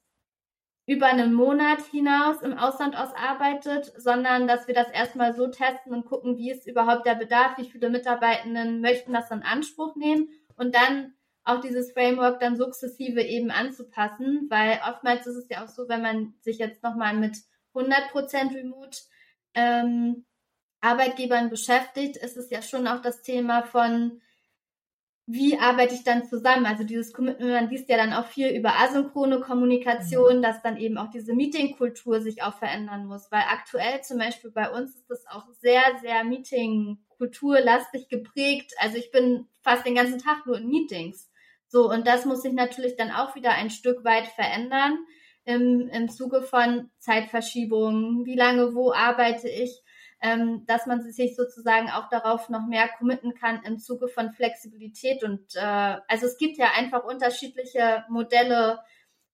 über einen Monat hinaus im Ausland ausarbeitet, sondern dass wir das erstmal so testen und gucken, wie ist überhaupt der Bedarf, wie viele Mitarbeitenden möchten das in Anspruch nehmen und dann auch dieses Framework dann sukzessive eben anzupassen, weil oftmals ist es ja auch so, wenn man sich jetzt nochmal mit 100% Remote ähm, Arbeitgebern beschäftigt, ist es ja schon auch das Thema von, wie arbeite ich dann zusammen? Also dieses Commitment, man liest ja dann auch viel über asynchrone Kommunikation, mhm. dass dann eben auch diese Meetingkultur sich auch verändern muss. Weil aktuell zum Beispiel bei uns ist das auch sehr, sehr Meetingkulturlastig geprägt. Also ich bin fast den ganzen Tag nur in Meetings. So, und das muss sich natürlich dann auch wieder ein Stück weit verändern im, im Zuge von Zeitverschiebungen. Wie lange, wo arbeite ich? Ähm, dass man sich sozusagen auch darauf noch mehr committen kann im Zuge von Flexibilität. Und äh, also es gibt ja einfach unterschiedliche Modelle,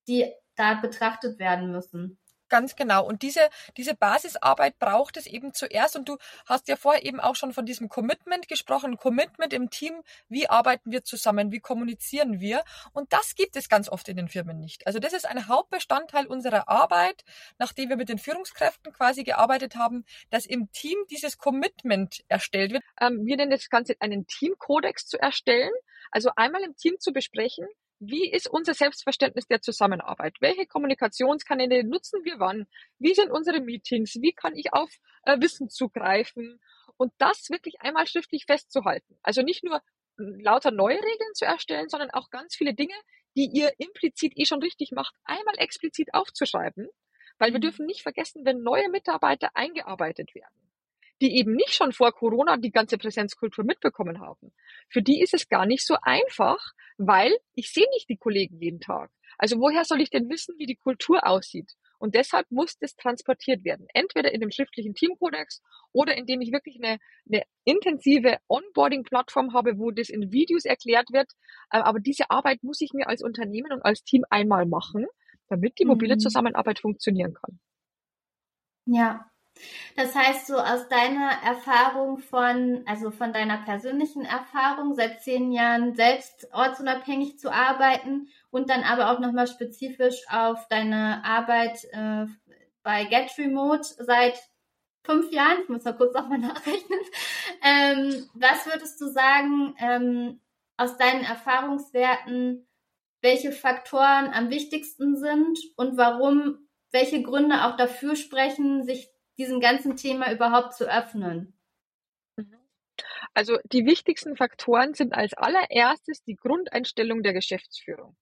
die da betrachtet werden müssen. Ganz genau. Und diese, diese Basisarbeit braucht es eben zuerst. Und du hast ja vorher eben auch schon von diesem Commitment gesprochen. Commitment im Team. Wie arbeiten wir zusammen? Wie kommunizieren wir? Und das gibt es ganz oft in den Firmen nicht. Also das ist ein Hauptbestandteil unserer Arbeit, nachdem wir mit den Führungskräften quasi gearbeitet haben, dass im Team dieses Commitment erstellt wird. Ähm, wir nennen das Ganze einen Teamkodex zu erstellen. Also einmal im Team zu besprechen, wie ist unser Selbstverständnis der Zusammenarbeit? Welche Kommunikationskanäle nutzen wir wann? Wie sind unsere Meetings? Wie kann ich auf äh, Wissen zugreifen? Und das wirklich einmal schriftlich festzuhalten. Also nicht nur hm, lauter neue Regeln zu erstellen, sondern auch ganz viele Dinge, die ihr implizit eh schon richtig macht, einmal explizit aufzuschreiben. Weil wir mhm. dürfen nicht vergessen, wenn neue Mitarbeiter eingearbeitet werden die eben nicht schon vor Corona die ganze Präsenzkultur mitbekommen haben. Für die ist es gar nicht so einfach, weil ich sehe nicht die Kollegen jeden Tag. Also woher soll ich denn wissen, wie die Kultur aussieht? Und deshalb muss das transportiert werden. Entweder in dem schriftlichen Teamkodex oder indem ich wirklich eine, eine intensive Onboarding-Plattform habe, wo das in Videos erklärt wird. Äh, aber diese Arbeit muss ich mir als Unternehmen und als Team einmal machen, damit die mobile mhm. Zusammenarbeit funktionieren kann. Ja, das heißt, so aus deiner Erfahrung von, also von deiner persönlichen Erfahrung, seit zehn Jahren selbst ortsunabhängig zu arbeiten und dann aber auch nochmal spezifisch auf deine Arbeit äh, bei Get Remote seit fünf Jahren, ich muss mal kurz nochmal nachrechnen. Ähm, was würdest du sagen, ähm, aus deinen Erfahrungswerten, welche Faktoren am wichtigsten sind und warum, welche Gründe auch dafür sprechen, sich diesem ganzen Thema überhaupt zu öffnen? Mhm. Also die wichtigsten Faktoren sind als allererstes die Grundeinstellung der Geschäftsführung.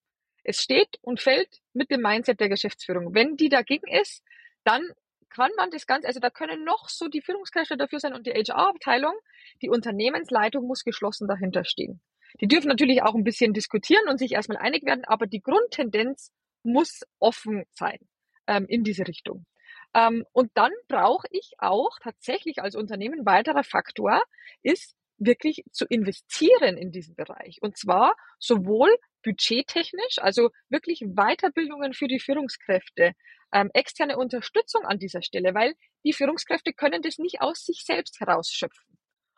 Es steht und fällt mit dem Mindset der Geschäftsführung. Wenn die dagegen ist, dann kann man das Ganze, also da können noch so die Führungskräfte dafür sein und die HR-Abteilung, die Unternehmensleitung muss geschlossen dahinter stehen. Die dürfen natürlich auch ein bisschen diskutieren und sich erstmal einig werden, aber die Grundtendenz muss offen sein ähm, in diese Richtung. Ähm, und dann brauche ich auch tatsächlich als Unternehmen weiterer Faktor ist wirklich zu investieren in diesen Bereich. Und zwar sowohl budgettechnisch, also wirklich Weiterbildungen für die Führungskräfte, ähm, externe Unterstützung an dieser Stelle, weil die Führungskräfte können das nicht aus sich selbst herausschöpfen.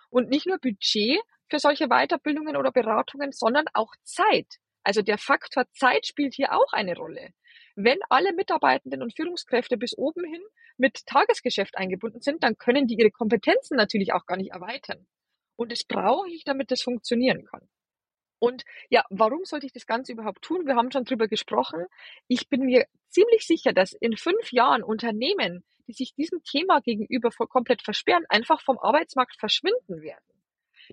Und nicht nur Budget für solche Weiterbildungen oder Beratungen, sondern auch Zeit. Also der Faktor Zeit spielt hier auch eine Rolle. Wenn alle Mitarbeitenden und Führungskräfte bis oben hin mit Tagesgeschäft eingebunden sind, dann können die ihre Kompetenzen natürlich auch gar nicht erweitern. Und das brauche ich, damit das funktionieren kann. Und ja, warum sollte ich das Ganze überhaupt tun? Wir haben schon drüber gesprochen. Ich bin mir ziemlich sicher, dass in fünf Jahren Unternehmen, die sich diesem Thema gegenüber komplett versperren, einfach vom Arbeitsmarkt verschwinden werden.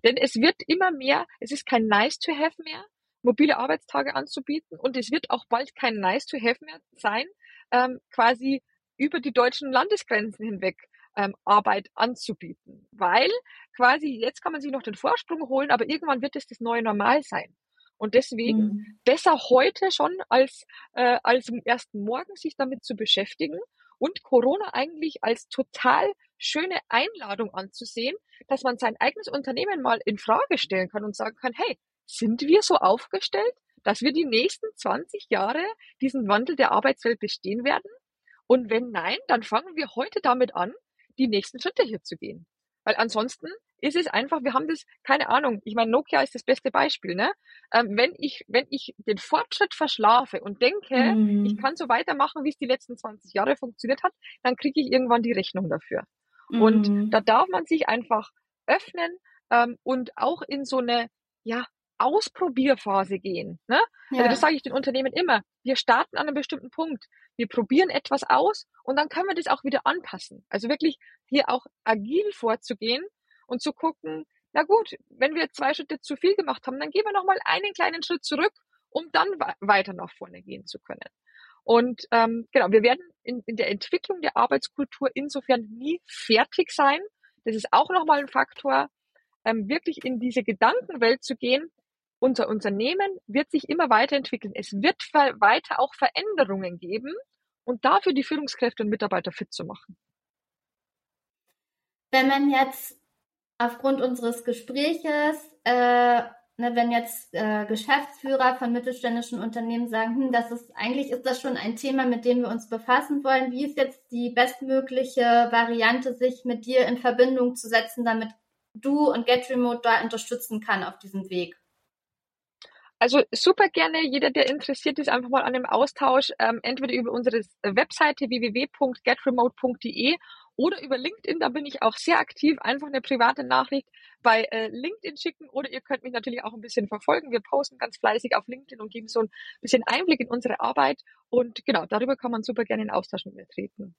Denn es wird immer mehr, es ist kein nice to have mehr, mobile Arbeitstage anzubieten und es wird auch bald kein Nice to Have mehr sein, ähm, quasi über die deutschen Landesgrenzen hinweg ähm, Arbeit anzubieten, weil quasi jetzt kann man sich noch den Vorsprung holen, aber irgendwann wird es das neue Normal sein. Und deswegen mhm. besser heute schon als, äh, als am ersten Morgen sich damit zu beschäftigen und Corona eigentlich als total schöne Einladung anzusehen, dass man sein eigenes Unternehmen mal in Frage stellen kann und sagen kann, hey, sind wir so aufgestellt, dass wir die nächsten 20 Jahre diesen Wandel der Arbeitswelt bestehen werden? Und wenn nein, dann fangen wir heute damit an, die nächsten Schritte hier zu gehen. Weil ansonsten ist es einfach, wir haben das, keine Ahnung, ich meine, Nokia ist das beste Beispiel, ne? Ähm, wenn ich, wenn ich den Fortschritt verschlafe und denke, mhm. ich kann so weitermachen, wie es die letzten 20 Jahre funktioniert hat, dann kriege ich irgendwann die Rechnung dafür. Mhm. Und da darf man sich einfach öffnen ähm, und auch in so eine, ja, Ausprobierphase gehen. Ne? Ja. Also das sage ich den Unternehmen immer. Wir starten an einem bestimmten Punkt. Wir probieren etwas aus und dann können wir das auch wieder anpassen. Also wirklich hier auch agil vorzugehen und zu gucken, na gut, wenn wir zwei Schritte zu viel gemacht haben, dann gehen wir nochmal einen kleinen Schritt zurück, um dann weiter nach vorne gehen zu können. Und ähm, genau, wir werden in, in der Entwicklung der Arbeitskultur insofern nie fertig sein. Das ist auch nochmal ein Faktor, ähm, wirklich in diese Gedankenwelt zu gehen, unser Unternehmen wird sich immer weiterentwickeln. Es wird weiter auch Veränderungen geben und dafür die Führungskräfte und Mitarbeiter fit zu machen. Wenn man jetzt aufgrund unseres Gespräches äh, ne, wenn jetzt äh, Geschäftsführer von mittelständischen Unternehmen sagen, hm, das ist eigentlich ist das schon ein Thema, mit dem wir uns befassen wollen. Wie ist jetzt die bestmögliche Variante, sich mit dir in Verbindung zu setzen, damit du und Get Remote da unterstützen kann auf diesem Weg? Also super gerne, jeder, der interessiert ist, einfach mal an dem Austausch, ähm, entweder über unsere Webseite www.getremote.de oder über LinkedIn, da bin ich auch sehr aktiv, einfach eine private Nachricht bei äh, LinkedIn schicken oder ihr könnt mich natürlich auch ein bisschen verfolgen. Wir posten ganz fleißig auf LinkedIn und geben so ein bisschen Einblick in unsere Arbeit und genau, darüber kann man super gerne in Austausch mit mir treten.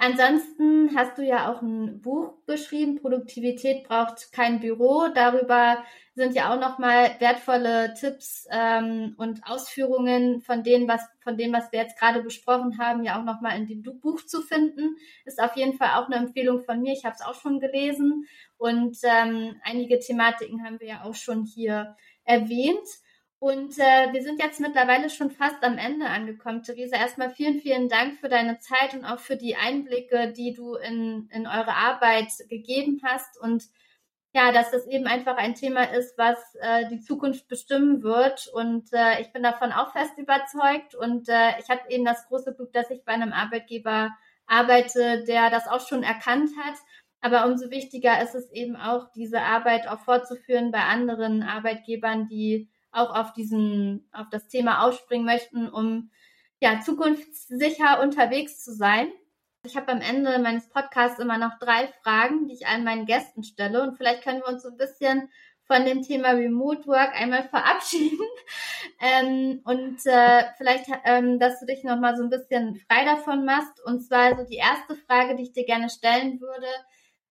Ansonsten hast du ja auch ein Buch geschrieben, Produktivität braucht kein Büro. Darüber sind ja auch nochmal wertvolle Tipps ähm, und Ausführungen von denen, was von dem, was wir jetzt gerade besprochen haben, ja auch nochmal in dem Buch zu finden. Ist auf jeden Fall auch eine Empfehlung von mir. Ich habe es auch schon gelesen und ähm, einige Thematiken haben wir ja auch schon hier erwähnt. Und äh, wir sind jetzt mittlerweile schon fast am Ende angekommen. Theresa, erstmal vielen, vielen Dank für deine Zeit und auch für die Einblicke, die du in, in eure Arbeit gegeben hast. Und ja, dass das eben einfach ein Thema ist, was äh, die Zukunft bestimmen wird. Und äh, ich bin davon auch fest überzeugt. Und äh, ich habe eben das große Glück, dass ich bei einem Arbeitgeber arbeite, der das auch schon erkannt hat. Aber umso wichtiger ist es eben auch, diese Arbeit auch fortzuführen bei anderen Arbeitgebern, die auch auf diesen, auf das Thema ausspringen möchten, um ja, zukunftssicher unterwegs zu sein. Ich habe am Ende meines Podcasts immer noch drei Fragen, die ich allen meinen Gästen stelle. Und vielleicht können wir uns so ein bisschen von dem Thema Remote Work einmal verabschieden. ähm, und äh, vielleicht, ähm, dass du dich nochmal so ein bisschen frei davon machst. Und zwar so die erste Frage, die ich dir gerne stellen würde,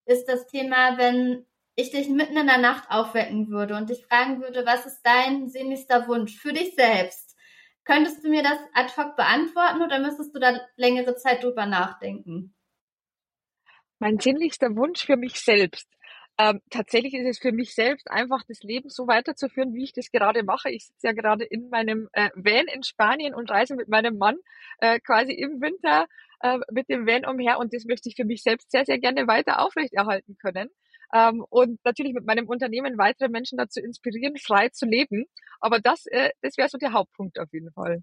ist das Thema, wenn ich dich mitten in der Nacht aufwecken würde und dich fragen würde, was ist dein sehnlichster Wunsch für dich selbst? Könntest du mir das ad hoc beantworten oder müsstest du da längere Zeit drüber nachdenken? Mein sehnlichster Wunsch für mich selbst. Ähm, tatsächlich ist es für mich selbst einfach, das Leben so weiterzuführen, wie ich das gerade mache. Ich sitze ja gerade in meinem äh, Van in Spanien und reise mit meinem Mann äh, quasi im Winter äh, mit dem Van umher und das möchte ich für mich selbst sehr, sehr gerne weiter aufrechterhalten können ähm, und natürlich mit meinem Unternehmen weitere Menschen dazu inspirieren, frei zu leben. Aber das, äh, das wäre so der Hauptpunkt auf jeden Fall.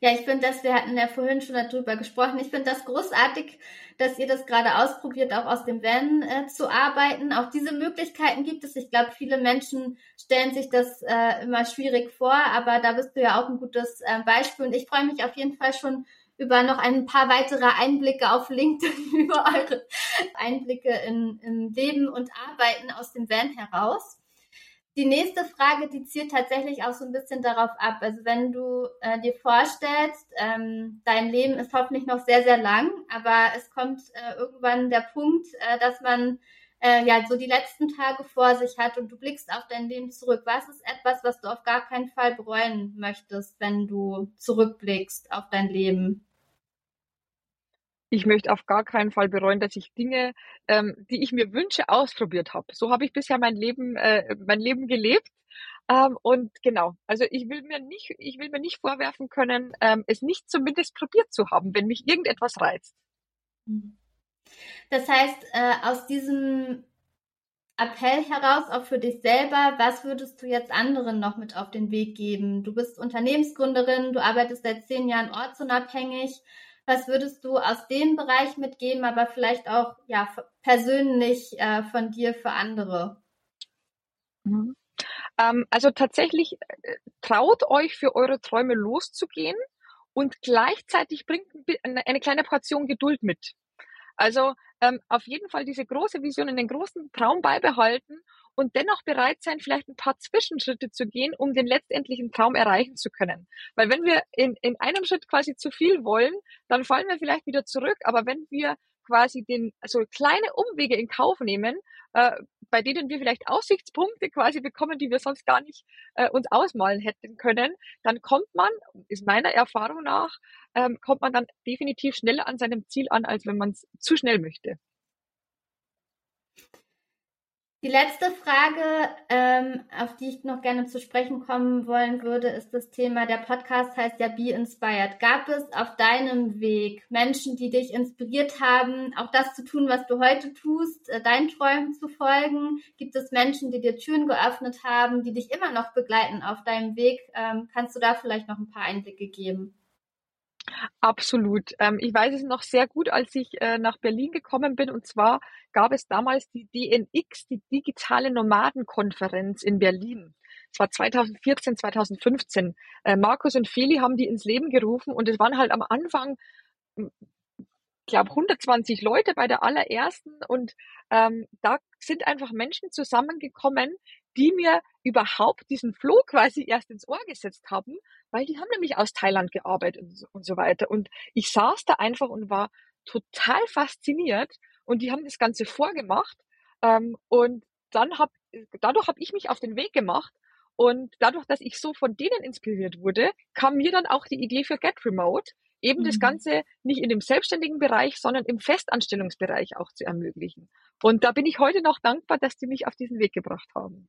Ja, ich finde das, wir hatten ja vorhin schon darüber gesprochen, ich finde das großartig, dass ihr das gerade ausprobiert, auch aus dem Van äh, zu arbeiten. Auch diese Möglichkeiten gibt es. Ich glaube, viele Menschen stellen sich das äh, immer schwierig vor, aber da bist du ja auch ein gutes äh, Beispiel. Und ich freue mich auf jeden Fall schon über noch ein paar weitere Einblicke auf LinkedIn, über eure Einblicke in, im Leben und Arbeiten aus dem Van heraus. Die nächste Frage, die zielt tatsächlich auch so ein bisschen darauf ab. Also wenn du äh, dir vorstellst, ähm, dein Leben ist hoffentlich noch sehr, sehr lang, aber es kommt äh, irgendwann der Punkt, äh, dass man äh, ja so die letzten Tage vor sich hat und du blickst auf dein Leben zurück. Was ist etwas, was du auf gar keinen Fall bereuen möchtest, wenn du zurückblickst auf dein Leben? ich möchte auf gar keinen Fall bereuen, dass ich Dinge, ähm, die ich mir wünsche, ausprobiert habe. So habe ich bisher mein Leben, äh, mein Leben gelebt. Ähm, und genau, also ich will mir nicht, ich will mir nicht vorwerfen können, ähm, es nicht zumindest probiert zu haben, wenn mich irgendetwas reizt. Mhm. Das heißt, äh, aus diesem Appell heraus, auch für dich selber, was würdest du jetzt anderen noch mit auf den Weg geben? Du bist Unternehmensgründerin, du arbeitest seit zehn Jahren ortsunabhängig. Was würdest du aus dem Bereich mitgeben, aber vielleicht auch ja persönlich äh, von dir für andere? Mhm. Ähm, also tatsächlich äh, traut euch für eure Träume loszugehen und gleichzeitig bringt eine kleine Portion Geduld mit. Also ähm, auf jeden Fall diese große Vision in den großen Traum beibehalten und dennoch bereit sein, vielleicht ein paar Zwischenschritte zu gehen, um den letztendlichen Traum erreichen zu können. Weil wenn wir in, in einem Schritt quasi zu viel wollen, dann fallen wir vielleicht wieder zurück. Aber wenn wir quasi den, also kleine Umwege in Kauf nehmen, äh, bei denen wir vielleicht Aussichtspunkte quasi bekommen, die wir sonst gar nicht äh, uns ausmalen hätten können, dann kommt man, ist meiner Erfahrung nach, ähm, kommt man dann definitiv schneller an seinem Ziel an, als wenn man es zu schnell möchte. Die letzte Frage, ähm, auf die ich noch gerne zu sprechen kommen wollen würde, ist das Thema, der Podcast heißt ja Be Inspired. Gab es auf deinem Weg Menschen, die dich inspiriert haben, auch das zu tun, was du heute tust, äh, deinen Träumen zu folgen? Gibt es Menschen, die dir Türen geöffnet haben, die dich immer noch begleiten auf deinem Weg? Ähm, kannst du da vielleicht noch ein paar Einblicke geben? Absolut. Ähm, ich weiß es noch sehr gut, als ich äh, nach Berlin gekommen bin. Und zwar gab es damals die DNX, die digitale Nomadenkonferenz in Berlin. Es war 2014, 2015. Äh, Markus und Feli haben die ins Leben gerufen und es waren halt am Anfang, glaube, 120 Leute bei der allerersten. Und ähm, da sind einfach Menschen zusammengekommen, die mir überhaupt diesen Floh quasi erst ins Ohr gesetzt haben, weil die haben nämlich aus Thailand gearbeitet und so, und so weiter. Und ich saß da einfach und war total fasziniert und die haben das Ganze vorgemacht. Ähm, und dann hab, dadurch habe ich mich auf den Weg gemacht und dadurch, dass ich so von denen inspiriert wurde, kam mir dann auch die Idee für Get Remote, eben mhm. das Ganze nicht in dem selbstständigen Bereich, sondern im Festanstellungsbereich auch zu ermöglichen. Und da bin ich heute noch dankbar, dass die mich auf diesen Weg gebracht haben.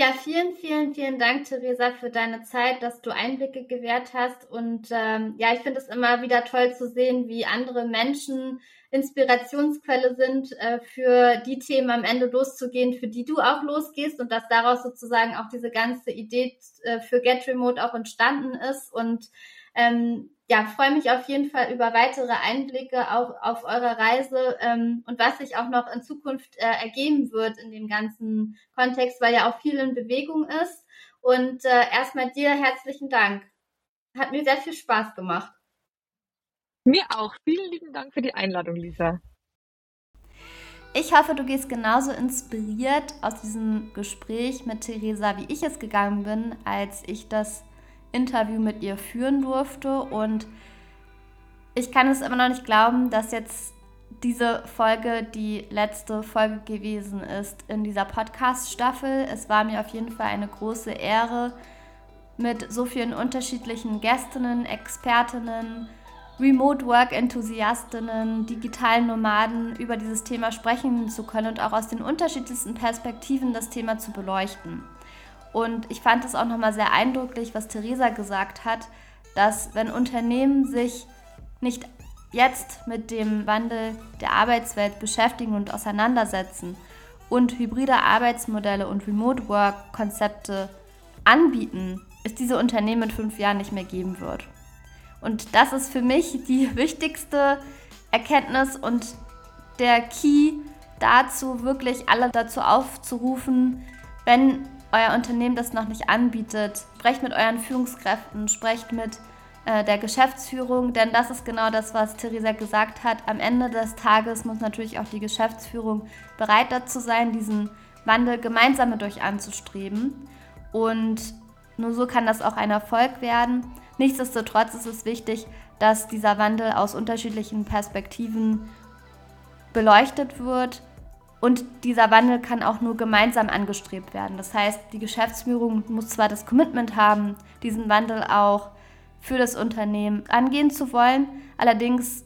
Ja, vielen, vielen, vielen Dank, Theresa, für deine Zeit, dass du Einblicke gewährt hast. Und ähm, ja, ich finde es immer wieder toll zu sehen, wie andere Menschen Inspirationsquelle sind, äh, für die Themen am Ende loszugehen, für die du auch losgehst und dass daraus sozusagen auch diese ganze Idee äh, für Get Remote auch entstanden ist. Und ähm, ja, freue mich auf jeden Fall über weitere Einblicke auch auf eure Reise ähm, und was sich auch noch in Zukunft äh, ergeben wird in dem ganzen Kontext, weil ja auch viel in Bewegung ist. Und äh, erstmal dir herzlichen Dank. Hat mir sehr viel Spaß gemacht. Mir auch. Vielen lieben Dank für die Einladung, Lisa. Ich hoffe, du gehst genauso inspiriert aus diesem Gespräch mit Theresa, wie ich es gegangen bin, als ich das Interview mit ihr führen durfte. Und ich kann es immer noch nicht glauben, dass jetzt diese Folge die letzte Folge gewesen ist in dieser Podcast-Staffel. Es war mir auf jeden Fall eine große Ehre, mit so vielen unterschiedlichen Gästinnen, Expertinnen, Remote Work-Enthusiastinnen, digitalen Nomaden über dieses Thema sprechen zu können und auch aus den unterschiedlichsten Perspektiven das Thema zu beleuchten. Und ich fand es auch nochmal sehr eindrücklich, was Theresa gesagt hat, dass wenn Unternehmen sich nicht jetzt mit dem Wandel der Arbeitswelt beschäftigen und auseinandersetzen und hybride Arbeitsmodelle und Remote Work Konzepte anbieten, es diese Unternehmen in fünf Jahren nicht mehr geben wird. Und das ist für mich die wichtigste Erkenntnis und der Key dazu, wirklich alle dazu aufzurufen, wenn euer Unternehmen das noch nicht anbietet, sprecht mit euren Führungskräften, sprecht mit äh, der Geschäftsführung, denn das ist genau das, was Theresa gesagt hat. Am Ende des Tages muss natürlich auch die Geschäftsführung bereit dazu sein, diesen Wandel gemeinsam mit euch anzustreben. Und nur so kann das auch ein Erfolg werden. Nichtsdestotrotz ist es wichtig, dass dieser Wandel aus unterschiedlichen Perspektiven beleuchtet wird und dieser Wandel kann auch nur gemeinsam angestrebt werden. Das heißt, die Geschäftsführung muss zwar das Commitment haben, diesen Wandel auch für das Unternehmen angehen zu wollen, allerdings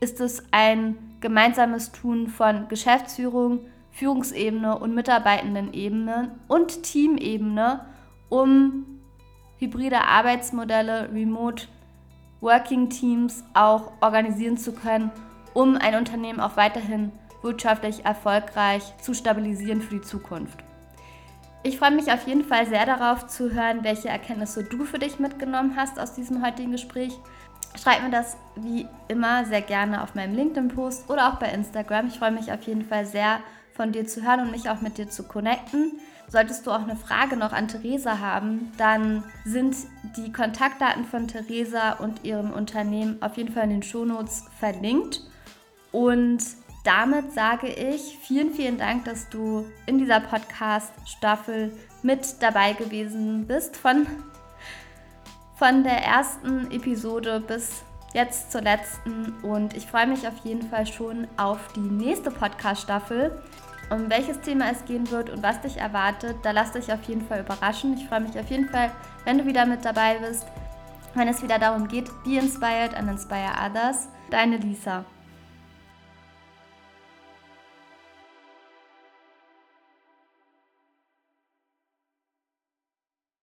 ist es ein gemeinsames Tun von Geschäftsführung, Führungsebene und Mitarbeitendenebene und Teamebene, um hybride Arbeitsmodelle, Remote Working Teams auch organisieren zu können, um ein Unternehmen auch weiterhin zu wirtschaftlich erfolgreich zu stabilisieren für die Zukunft. Ich freue mich auf jeden Fall sehr darauf zu hören, welche Erkenntnisse du für dich mitgenommen hast aus diesem heutigen Gespräch. Schreib mir das wie immer sehr gerne auf meinem LinkedIn-Post oder auch bei Instagram. Ich freue mich auf jeden Fall sehr von dir zu hören und mich auch mit dir zu connecten. Solltest du auch eine Frage noch an Theresa haben, dann sind die Kontaktdaten von Theresa und ihrem Unternehmen auf jeden Fall in den Shownotes verlinkt. Und damit sage ich vielen, vielen Dank, dass du in dieser Podcast-Staffel mit dabei gewesen bist. Von, von der ersten Episode bis jetzt zur letzten. Und ich freue mich auf jeden Fall schon auf die nächste Podcast-Staffel. Um welches Thema es gehen wird und was dich erwartet, da lass dich auf jeden Fall überraschen. Ich freue mich auf jeden Fall, wenn du wieder mit dabei bist, wenn es wieder darum geht, be inspired and inspire others. Deine Lisa.